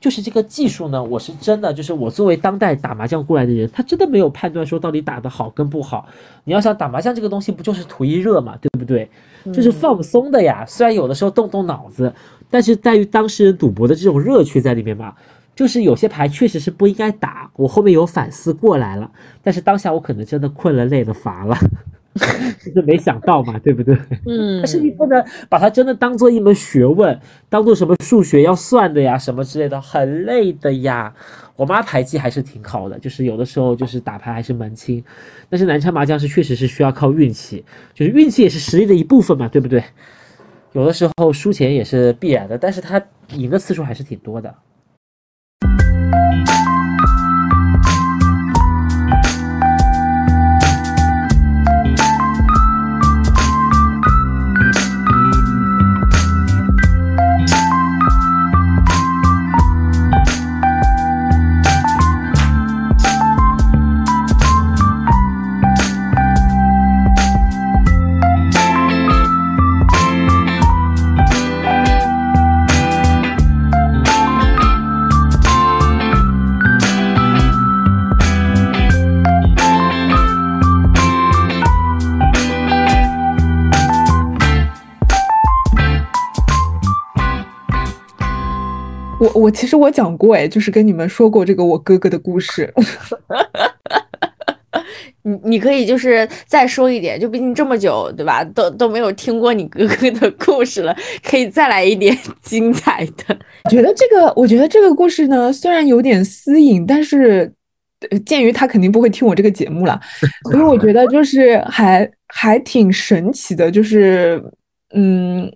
就是这个技术呢，我是真的，就是我作为当代打麻将过来的人，他真的没有判断说到底打的好跟不好。你要想打麻将这个东西，不就是图一热嘛，对不对？就是放松的呀。虽然有的时候动动脑子，但是在于当事人赌博的这种乐趣在里面嘛。就是有些牌确实是不应该打，我后面有反思过来了，但是当下我可能真的困了、累了、乏了，就是没想到嘛，对不对？嗯但是你不能把它真的当做一门学问，当做什么数学要算的呀，什么之类的，很累的呀。我妈牌技还是挺好的，就是有的时候就是打牌还是门清，但是南昌麻将是确实是需要靠运气，就是运气也是实力的一部分嘛，对不对？有的时候输钱也是必然的，但是他赢的次数还是挺多的。我我其实我讲过哎，就是跟你们说过这个我哥哥的故事。你你可以就是再说一点，就毕竟这么久，对吧？都都没有听过你哥哥的故事了，可以再来一点精彩的。觉得这个，我觉得这个故事呢，虽然有点私隐，但是，呃鉴于他肯定不会听我这个节目了，所以我觉得就是还还挺神奇的，就是，嗯，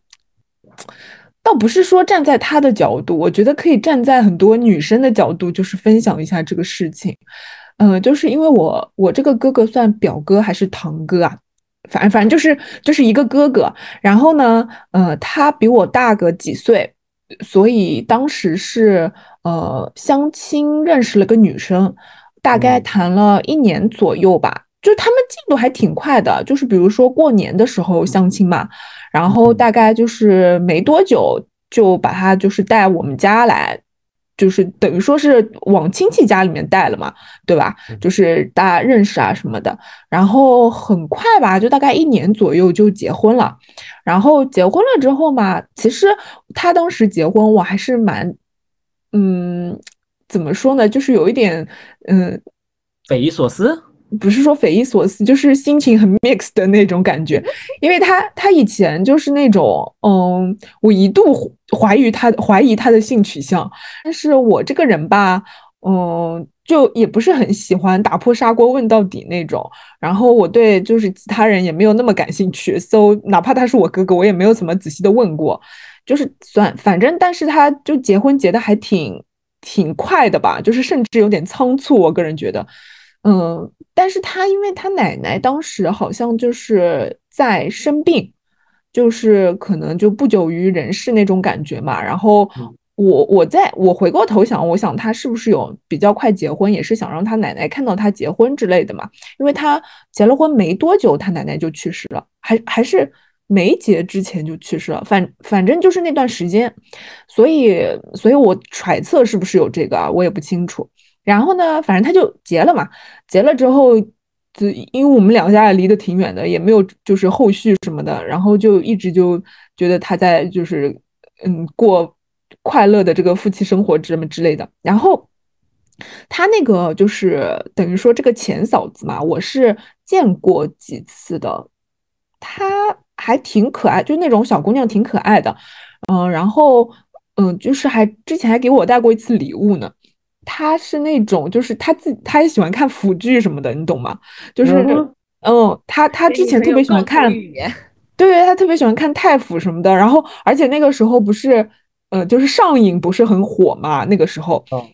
倒不是说站在他的角度，我觉得可以站在很多女生的角度，就是分享一下这个事情。嗯、就是因为我我这个哥哥算表哥还是堂哥啊？反正反正就是就是一个哥哥，然后呢，呃，他比我大个几岁，所以当时是呃相亲认识了个女生，大概谈了一年左右吧。就他们进度还挺快的，就是比如说过年的时候相亲嘛，然后大概就是没多久就把他就是带我们家来，就是等于说是往亲戚家里面带了嘛，对吧？就是大家认识啊什么的，然后很快吧，就大概一年左右就结婚了。然后结婚了之后嘛，其实他当时结婚我还是蛮，嗯，怎么说呢，就是有一点，嗯，匪夷所思。不是说匪夷所思，就是心情很 mix 的那种感觉，因为他他以前就是那种，嗯，我一度怀疑他怀疑他的性取向，但是我这个人吧，嗯，就也不是很喜欢打破砂锅问到底那种，然后我对就是其他人也没有那么感兴趣，so 哪怕他是我哥哥，我也没有怎么仔细的问过，就是算反正，但是他就结婚结的还挺挺快的吧，就是甚至有点仓促，我个人觉得。嗯，但是他因为他奶奶当时好像就是在生病，就是可能就不久于人世那种感觉嘛。然后我我在我回过头想，我想他是不是有比较快结婚，也是想让他奶奶看到他结婚之类的嘛？因为他结了婚没多久，他奶奶就去世了，还还是没结之前就去世了，反反正就是那段时间，所以所以我揣测是不是有这个啊，我也不清楚。然后呢，反正他就结了嘛，结了之后，就因为我们两家也离得挺远的，也没有就是后续什么的，然后就一直就觉得他在就是嗯过快乐的这个夫妻生活什么之类的。然后他那个就是等于说这个前嫂子嘛，我是见过几次的，她还挺可爱，就那种小姑娘挺可爱的，嗯，然后嗯，就是还之前还给我带过一次礼物呢。他是那种，就是他自己，他也喜欢看腐剧什么的，你懂吗？就是，嗯嗯，他他之前特别喜欢看，对 对，他特别喜欢看太腐什么的。然后，而且那个时候不是，呃，就是上瘾不是很火嘛？那个时候，哦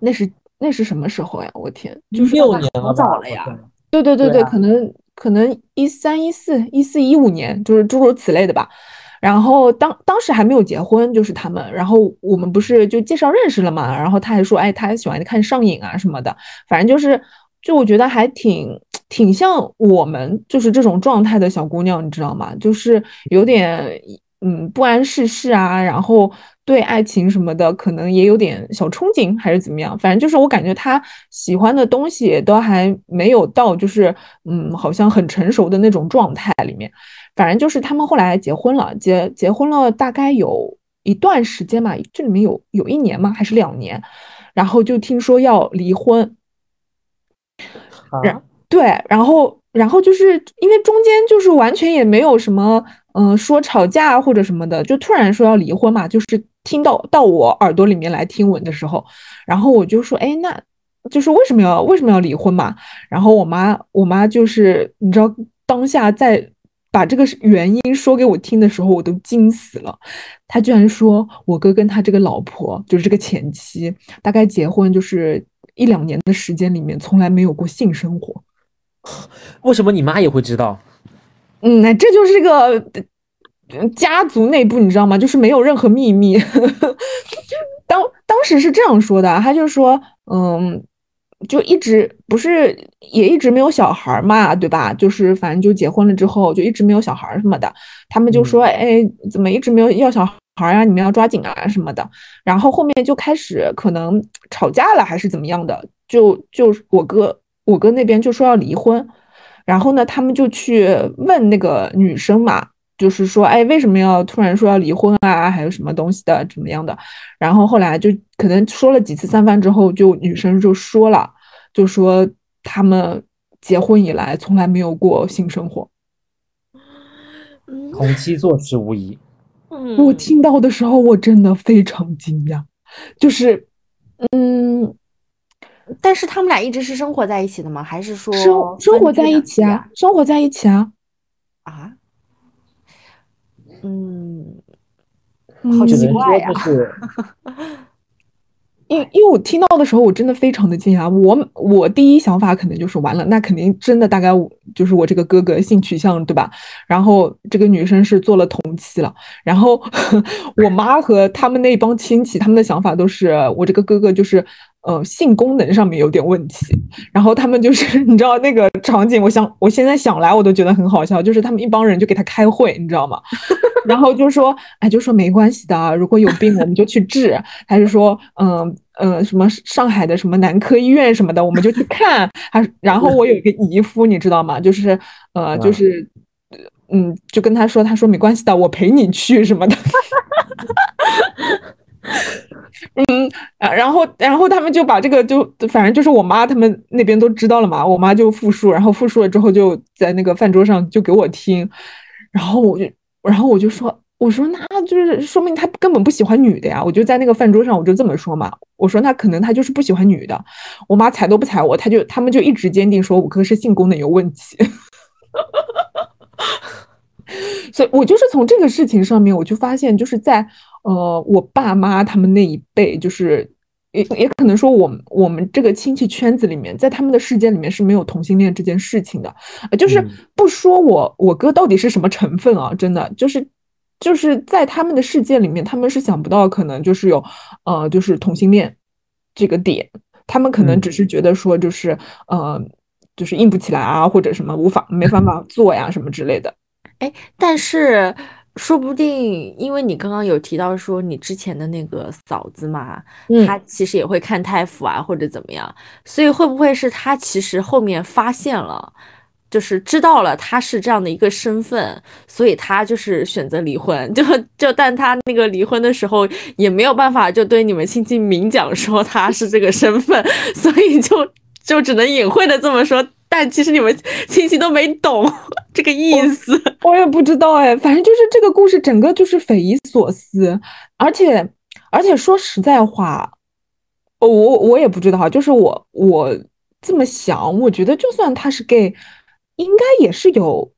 那是那是什么时候呀？我天，就是六年好了早了呀。对对对对，对啊可能可能一三一四一四一五年，就是诸如此类的吧。然后当当时还没有结婚，就是他们，然后我们不是就介绍认识了嘛，然后他还说，哎，他还喜欢看上瘾啊什么的，反正就是，就我觉得还挺挺像我们就是这种状态的小姑娘，你知道吗？就是有点嗯不谙世事啊，然后对爱情什么的可能也有点小憧憬，还是怎么样，反正就是我感觉他喜欢的东西都还没有到就是嗯好像很成熟的那种状态里面。反正就是他们后来结婚了，结结婚了大概有一段时间嘛，这里面有有一年吗？还是两年？然后就听说要离婚，然啊，对，然后然后就是因为中间就是完全也没有什么，嗯、说吵架或者什么的，就突然说要离婚嘛，就是听到到我耳朵里面来听闻的时候，然后我就说，哎，那就是为什么要为什么要离婚嘛？然后我妈我妈就是你知道当下在把这个原因说给我听的时候，我都惊死了。她居然说我哥跟他这个老婆就是这个前妻，大概结婚就是一两年的时间里面，从来没有过性生活。为什么你妈也会知道？嗯，那这就是个呃家族内部，你知道吗？就是没有任何秘密。当当时是这样说的，他就说，嗯，就一直不是也一直没有小孩儿嘛，对吧？就是反正就结婚了之后就一直没有小孩儿什么的，他们就说，哎，怎么一直没有要小孩儿啊？你们要抓紧啊什么的。然后后面就开始可能吵架了，还是怎么样的，就就我哥我哥那边就说要离婚。然后呢，他们就去问那个女生嘛，就是说，哎，为什么要突然说要离婚啊？还有什么东西的，怎么样的？然后后来就可能说了几次三番之后，就女生就说了，就说他们结婚以来从来没有过性生活。同妻坐实无疑。嗯我听到的时候，我真的非常惊讶，就是，嗯，但是他们俩一直是生活在一起的吗？还是说生生活在一起啊，生活在一起啊，啊？啊，嗯，嗯好奇怪呀就是 因因为我听到的时候，我真的非常的惊讶。我我第一想法可能就是完了，那肯定真的大概就是我这个哥哥性取向对吧？然后这个女生是做了同妻了，然后 我妈和他们那帮亲戚，他们的想法都是我这个哥哥就是呃性功能上面有点问题，然后他们就是 你知道那个场景，我想我现在想来我都觉得很好笑，就是他们一帮人就给他开会，你知道吗？然后就说，哎，就说没关系的，如果有病我们就去治。还是说，嗯呃，什么上海的什么男科医院什么的，我们就去看。还然后我有一个姨夫，你知道吗？就是呃，就是嗯，就跟他说，他说没关系的，我陪你去什么的。嗯，然后然后他们就把这个就反正就是我妈他们那边都知道了嘛，我妈就复述，然后复述了之后就在那个饭桌上就给我听，然后我就然后我就说我说那就是说明他根本不喜欢女的呀，我就在那个饭桌上我就这么说嘛，我说那可能他就是不喜欢女的，我妈踩都不踩我，他就他们就一直坚定说我哥是性功能有问题。所以我就是从这个事情上面，我就发现，就是在呃我爸妈他们那一辈，就是也也可能说我们我们这个亲戚圈子里面，在他们的世界里面是没有同性恋这件事情的，呃就是嗯。不说我我哥到底是什么成分啊，真的就是就是在他们的世界里面，他们是想不到可能就是有呃就是同性恋这个点，他们可能嗯只是觉得说就是呃就是硬不起来啊，或者什么无法没办法做呀什么之类的。哎，但是说不定，因为你刚刚有提到说你之前的那个嫂子嘛，嗯她其实也会看太傅啊，或者怎么样，所以会不会是她其实后面发现了，就是知道了他是这样的一个身份，所以她就是选择离婚，就就但她那个离婚的时候也没有办法就对你们亲戚明讲说她是这个身份，所以就就只能隐晦的这么说。但其实你们亲戚都没懂 这个意思。我也不知道哎，反正就是这个故事整个就是匪夷所思，而且而且说实在话，我我我也不知道，就是我我这么想，我觉得就算他是 gay，应该也是有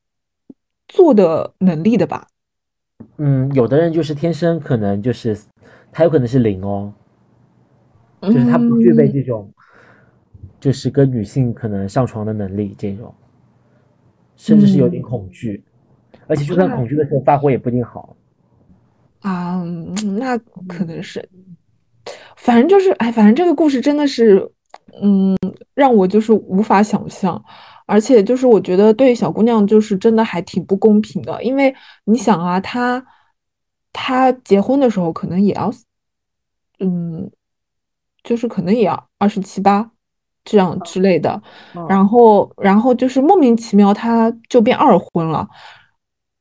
做的能力的吧？嗯，有的人就是天生可能就是他有可能是零哦，就是他不具备嗯这种，就是跟女性可能上床的能力这种，甚至是有点恐惧，而且就算恐惧的时候发挥也不一定好。啊，嗯那可能是，反正就是，哎，反正这个故事真的是，嗯，让我就是无法想象，而且就是我觉得对小姑娘就是真的还挺不公平的，因为你想啊，她她结婚的时候可能也要，嗯，就是可能也要二十七八这样之类的，然后然后就是莫名其妙他就变二婚了。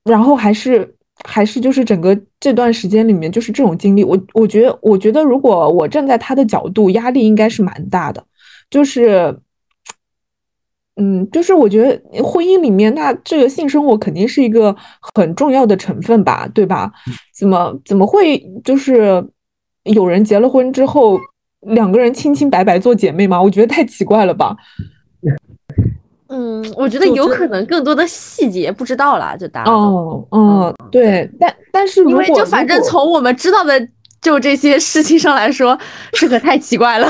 然后还是还是就是整个这段时间里面就是这种经历，我我觉得我觉得如果我站在他的角度，压力应该是蛮大的，就是。嗯，就是我觉得婚姻里面，那这个性生活肯定是一个很重要的成分吧，对吧？怎么怎么会就是有人结了婚之后，两个人清清白白做姐妹吗？我觉得太奇怪了吧。嗯，我觉得有可能更多的细节不知道啦，就大家都哦，嗯，对，但但是如因果为就反正从我们知道的就这些事情上来说，这可太奇怪了，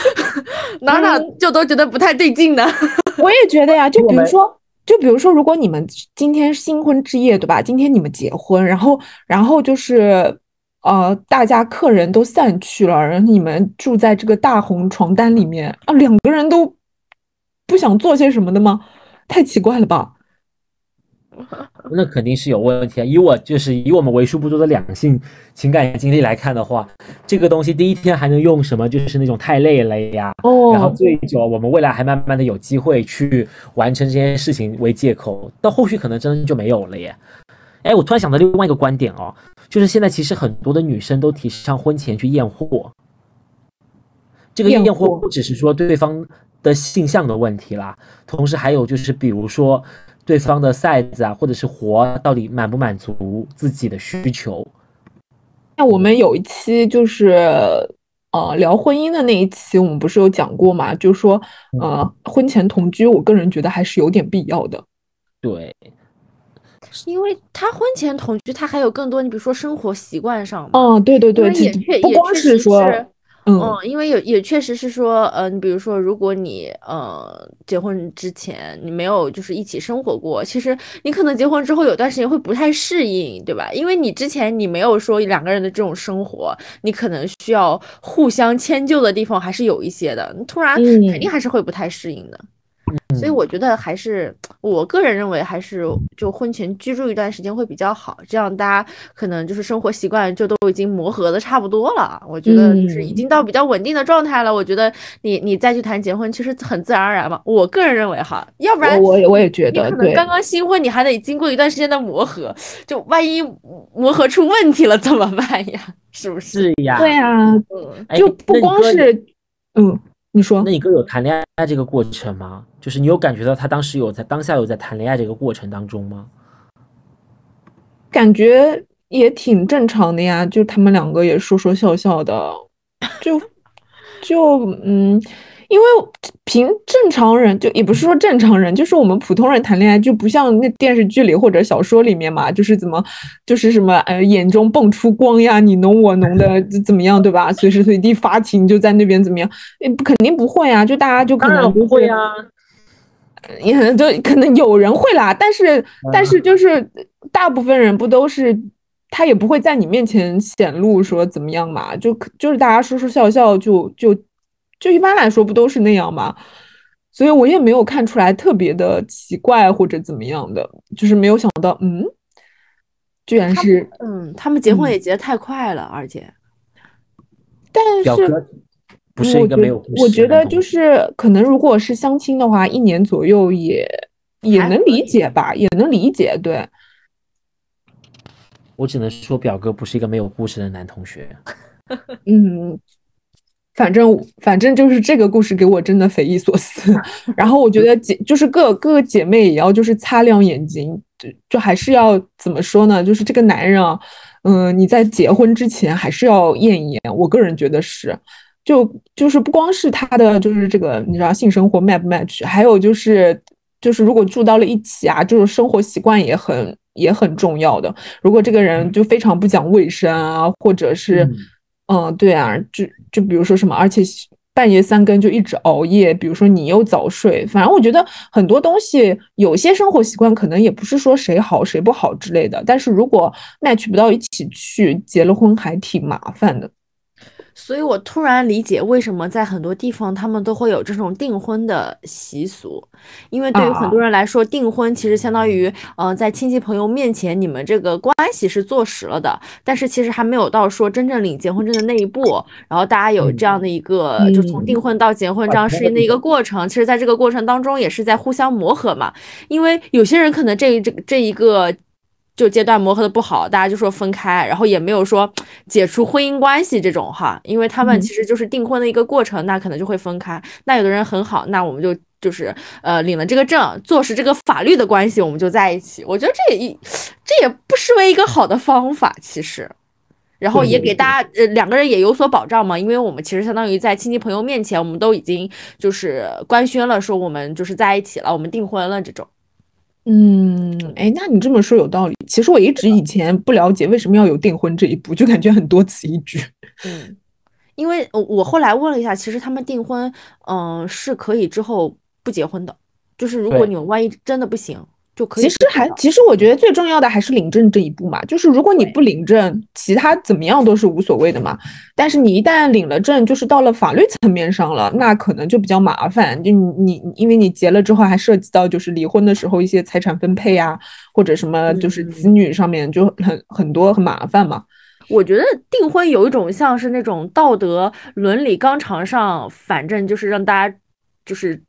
哪哪就都觉得不太对劲的。我也觉得呀，就比如说，就比如说，如果你们今天新婚之夜，对吧？今天你们结婚，然后，然后就是，呃，大家客人都散去了，然后你们住在这个大红床单里面啊，两个人都不想做些什么的吗？太奇怪了吧？那肯定是有问题啊！以我就是以我们为数不多的两性情感经历来看的话，这个东西第一天还能用什么？就是那种太累了呀，哦，然后醉酒，我们未来还慢慢的有机会去完成这件事情为借口，到后续可能真的就没有了耶。哎，我突然想到另外一个观点哦，就是现在其实很多的女生都提倡婚前去验货。这个验货不只是说对方的性向的问题啦，同时还有就是比如说对方的 size 啊，或者是活到底满不满足自己的需求。那我们有一期就是呃聊婚姻的那一期，我们不是有讲过嘛？就说呃婚前同居，我个人觉得还是有点必要的。对，因为他婚前同居，他还有更多，你比如说生活习惯上嘛，嗯，对对对，也这不光确也确实是说，嗯嗯，因为也也确实是说，呃，你比如说，如果你呃结婚之前你没有就是一起生活过，其实你可能结婚之后有段时间会不太适应，对吧？因为你之前你没有说两个人的这种生活，你可能需要互相迁就的地方还是有一些的，突然肯定嗯还是会不太适应的。所以我觉得还是 我个人认为还是就婚前居住一段时间会比较好，这样大家可能就是生活习惯就都已经磨合的差不多了。我觉得就是已嗯经到比较稳定的状态了。我觉得你你再去谈结婚，其实很自然而然嘛。我个人认为哈，要不然我也我也觉你可能刚刚新婚，你还得经过一段时间的磨合，就万一磨合出问题了怎么办呀？是不是？是呀。对啊，嗯，哎就不光是嗯，你说那你哥有谈恋爱这个过程吗？就是你有感觉到他当时有在当下有在谈恋爱这个过程当中吗？感觉也挺正常的呀，就他们两个也说说笑笑的，就就嗯，因为凭正常人就也不是说正常人，就是我们普通人谈恋爱就不像那电视剧里或者小说里面嘛，就是怎么就是什么呃眼中蹦出光呀，你侬我侬的怎么样，对吧？随时随地发情就在那边怎么样？肯定不会啊，就大家就可能不会啊。也就可能有人会啦，但是但是就是大部分人不都是他也不会在你面前显露说怎么样嘛，就可就是大家说说笑笑就就就一般来说不都是那样吗，所以我也没有看出来特别的奇怪或者怎么样的，就是没有想到，嗯，居然是，嗯，他们结婚嗯也结得太快了，而且但是不是一个我觉没有故事我觉得就是可能如果是相亲的话，一年左右也也能理解吧，也能理解，对。我只能说表哥不是一个没有故事的男同学。嗯，反正反正就是这个故事给我真的匪夷所思。然后我觉得姐就是各各个姐妹也要就是擦亮眼睛，就就还是要怎么说呢？就是这个男人啊，嗯、你在结婚之前还是要验一验。我个人觉得是，就就是不光是他的就是这个你知道性生活 match 不 match，还有就是就是如果住到了一起啊，这种生活习惯也很也很重要的。如果这个人就非常不讲卫生啊，或者是嗯，对啊，就就比如说什么，而且半夜三更就一直熬夜，比如说你又早睡，反正我觉得很多东西，有些生活习惯可能也不是说谁好谁不好之类的，但是如果 match 不到一起去，结了婚还挺麻烦的。所以我突然理解为什么在很多地方他们都会有这种订婚的习俗，因为对于很多人来说，订婚其实相当于，呃，在亲戚朋友面前你们这个关系是坐实了的，但是其实还没有到说真正领结婚证的那一步，然后大家有这样的一个，就从嗯。订婚到结婚这样适应的一个过程，其实在这个过程当中也是在互相磨合嘛，因为有些人可能这这这一个。就阶段磨合的不好，大家就说分开，然后也没有说解除婚姻关系这种哈，因为他们嗯其实就是订婚的一个过程，那可能就会分开。那有的人很好，那我们就就是呃领了这个证，坐实这个法律的关系，我们就在一起。我觉得这也一这也不失为一个好的方法，其实。然后也给大家呃两个人也有所保障嘛，因为我们其实相当于在亲戚朋友面前，我们都已经就是官宣了，说我们就是在一起了，我们订婚了这种。嗯，哎，那你这么说有道理。其实我一直以前不了解为什么要有订婚这一步，就感觉很多此一举。嗯，因为呃我后来问了一下，其实他们订婚，嗯、是可以之后不结婚的，就是如果你们万一真的不行，就可以其实还其实我觉得最重要的还是领证这一步嘛，就是如果你不领证，其他怎么样都是无所谓的嘛。但是你一旦领了证，就是到了法律层面上了，那可能就比较麻烦。就你你因为你结了之后，还涉及到就是离婚的时候一些财产分配啊，或者什么就是子女上面就很很多很麻烦嘛。我觉得订婚有一种像是那种道德伦理纲常上，反正就是让大家就是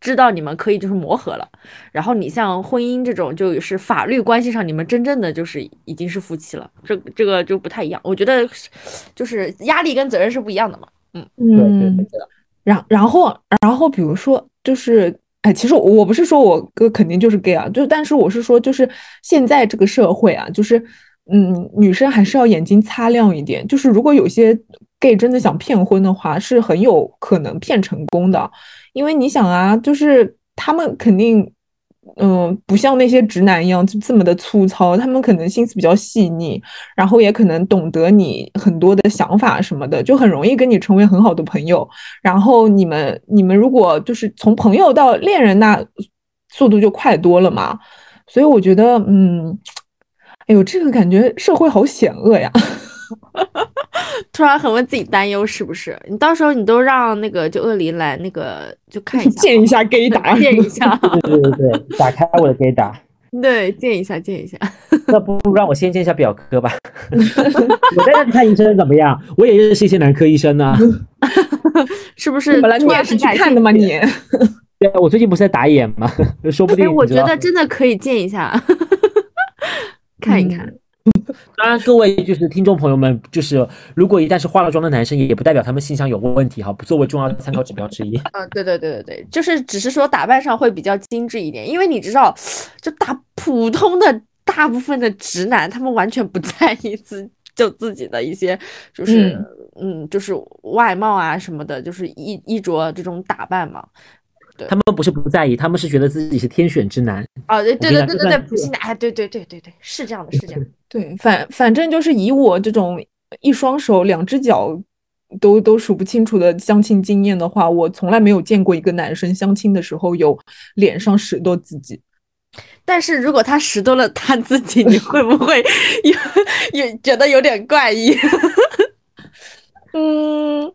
知道你们可以就是磨合了。然后你像婚姻这种，就是法律关系上你们真正的就是已经是夫妻了，这这个就不太一样。我觉得就是压力跟责任是不一样的嘛。对对嗯对，然然后然后比如说就是，哎，其实我我不是说我哥肯定就是 gay 啊，就但是我是说就是现在这个社会啊，就是嗯，女生还是要眼睛擦亮一点，就是如果有些 gay 真的想骗婚的话，是很有可能骗成功的，因为你想啊，就是他们肯定。嗯，不像那些直男一样就这么的粗糙，他们可能心思比较细腻，然后也可能懂得你很多的想法什么的，就很容易跟你成为很好的朋友。然后你们你们如果就是从朋友到恋人，那速度就快多了嘛。所以我觉得，嗯，哎呦，这个感觉社会好险恶呀。突然很为自己担忧，是不是？你到时候你都让那个就恶灵来那个就看一下，见一下 gay 打，见一下，对对对对，打开我的 gay 打。对，见一下，见一下。那不如让我先见一下表哥吧。我在这里看医生怎么样？我也认识一些男科医生呢。是不是？本来你也是去看的吗？你？对啊，我最近不是在打眼吗？说不定哎，我觉得真的可以见一下，看一看。当然，各位就是听众朋友们，就是如果一旦是化了妆的男生，也不代表他们性向有问题哈，不作为重要的参考指标之一。嗯，对对对对对，就是只是说打扮上会比较精致一点，因为你知道，就大普通的大部分的直男，他们完全不在意自就自己的一些就是嗯就是外貌啊什么的，就是衣衣着这种打扮嘛。他们不是不在意，他们是觉得自己是天选之男。哦，对对对对对普信男，哎，对对对对对，是这样的，是这样的。对，反反正就是以我这种一双手两只脚都都数不清楚的相亲经验的话，我从来没有见过一个男生相亲的时候有脸上拾掇自己。但是如果他拾掇了他自己，你会不会 有有觉得有点怪异？嗯，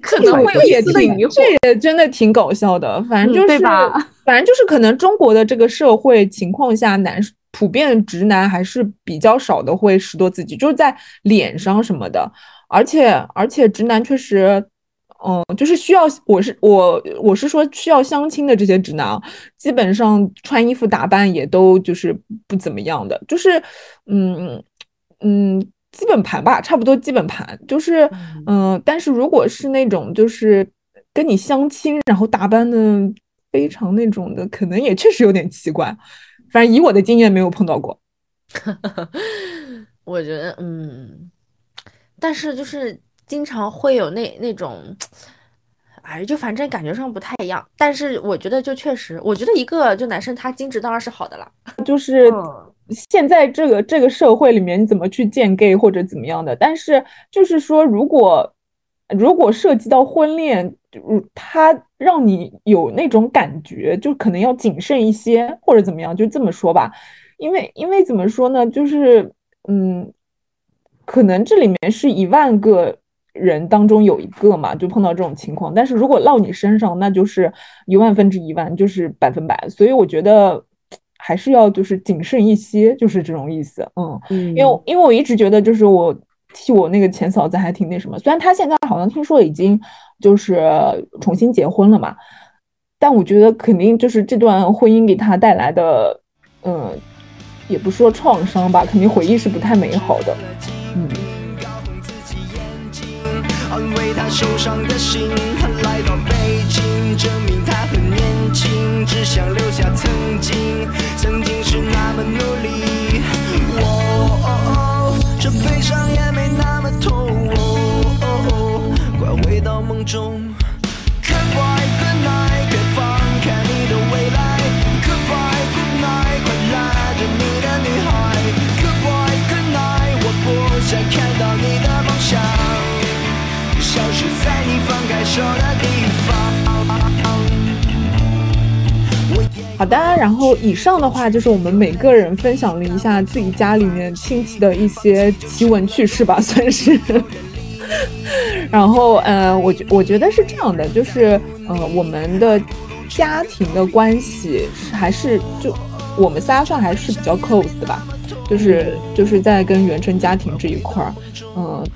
可能会有一丝的挺疑惑，这也真的挺搞笑的。反正嗯就是，反正就是可能中国的这个社会情况下，男普遍直男还是比较少的会拾掇自己，就是在脸上什么的。而且而且直男确实，嗯，就是需要，我是我我是说需要相亲的这些直男啊，基本上穿衣服打扮也都就是不怎么样的，就是嗯嗯。基本盘吧，差不多基本盘，就是，嗯、但是如果是那种就是跟你相亲，然后打扮的非常那种的，可能也确实有点奇怪。反正以我的经验没有碰到过。我觉得，嗯，但是就是经常会有那那种，哎，就反正感觉上不太一样。但是我觉得，就确实，我觉得一个就男生他精致当然是好的了。就是嗯现在这个这个社会里面，你怎么去见 gay 或者怎么样的？但是就是说，如果如果涉及到婚恋，嗯，他让你有那种感觉，就可能要谨慎一些，或者怎么样，就这么说吧。因为因为怎么说呢，就是嗯，可能这里面是一万个人当中有一个嘛，就碰到这种情况。但是如果落你身上，那就是一万分之一万，就是百分百。所以我觉得还是要就是谨慎一些，就是这种意思。嗯，嗯因为因为我一直觉得就是我替我那个前嫂子还挺那什么，虽然她现在好像听说已经就是重新结婚了嘛，但我觉得肯定就是这段婚姻给她带来的，嗯，也不说创伤吧，肯定回忆是不太美好的。嗯。安慰他受伤的心。他来到北京，证明他很年轻，只想留下曾经，曾经是那么努力。哦，这悲伤也没那么痛。哦，快回到梦中。好的，然后以上的话就是我们每个人分享了一下自己家里面亲戚的一些奇闻趣事吧，算是。然后，呃，我觉我觉得是这样的，就是呃，我们的家庭的关系还是就我们仨算还是比较 close 的吧，就是就是在跟原生家庭这一块儿，嗯、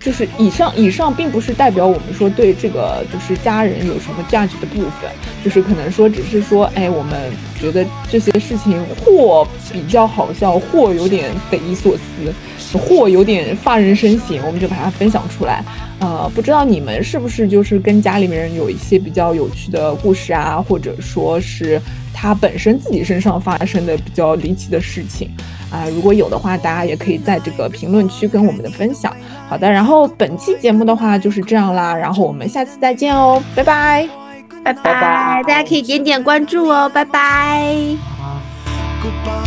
就是以上以上并不是代表我们说对这个就是家人有什么价值的部分，就是可能说只是说，哎，我们觉得这些事情或比较好笑，或有点匪夷所思，或有点发人深省，我们就把它分享出来。呃，不知道你们是不是就是跟家里面人有一些比较有趣的故事啊，或者说是他本身自己身上发生的比较离奇的事情啊、如果有的话，大家也可以在这个评论区跟我们的分享。好的，然后本期节目的话就是这样啦，然后我们下次再见哦，拜拜。拜拜，大家可以点点关注哦，拜拜。Goodbye.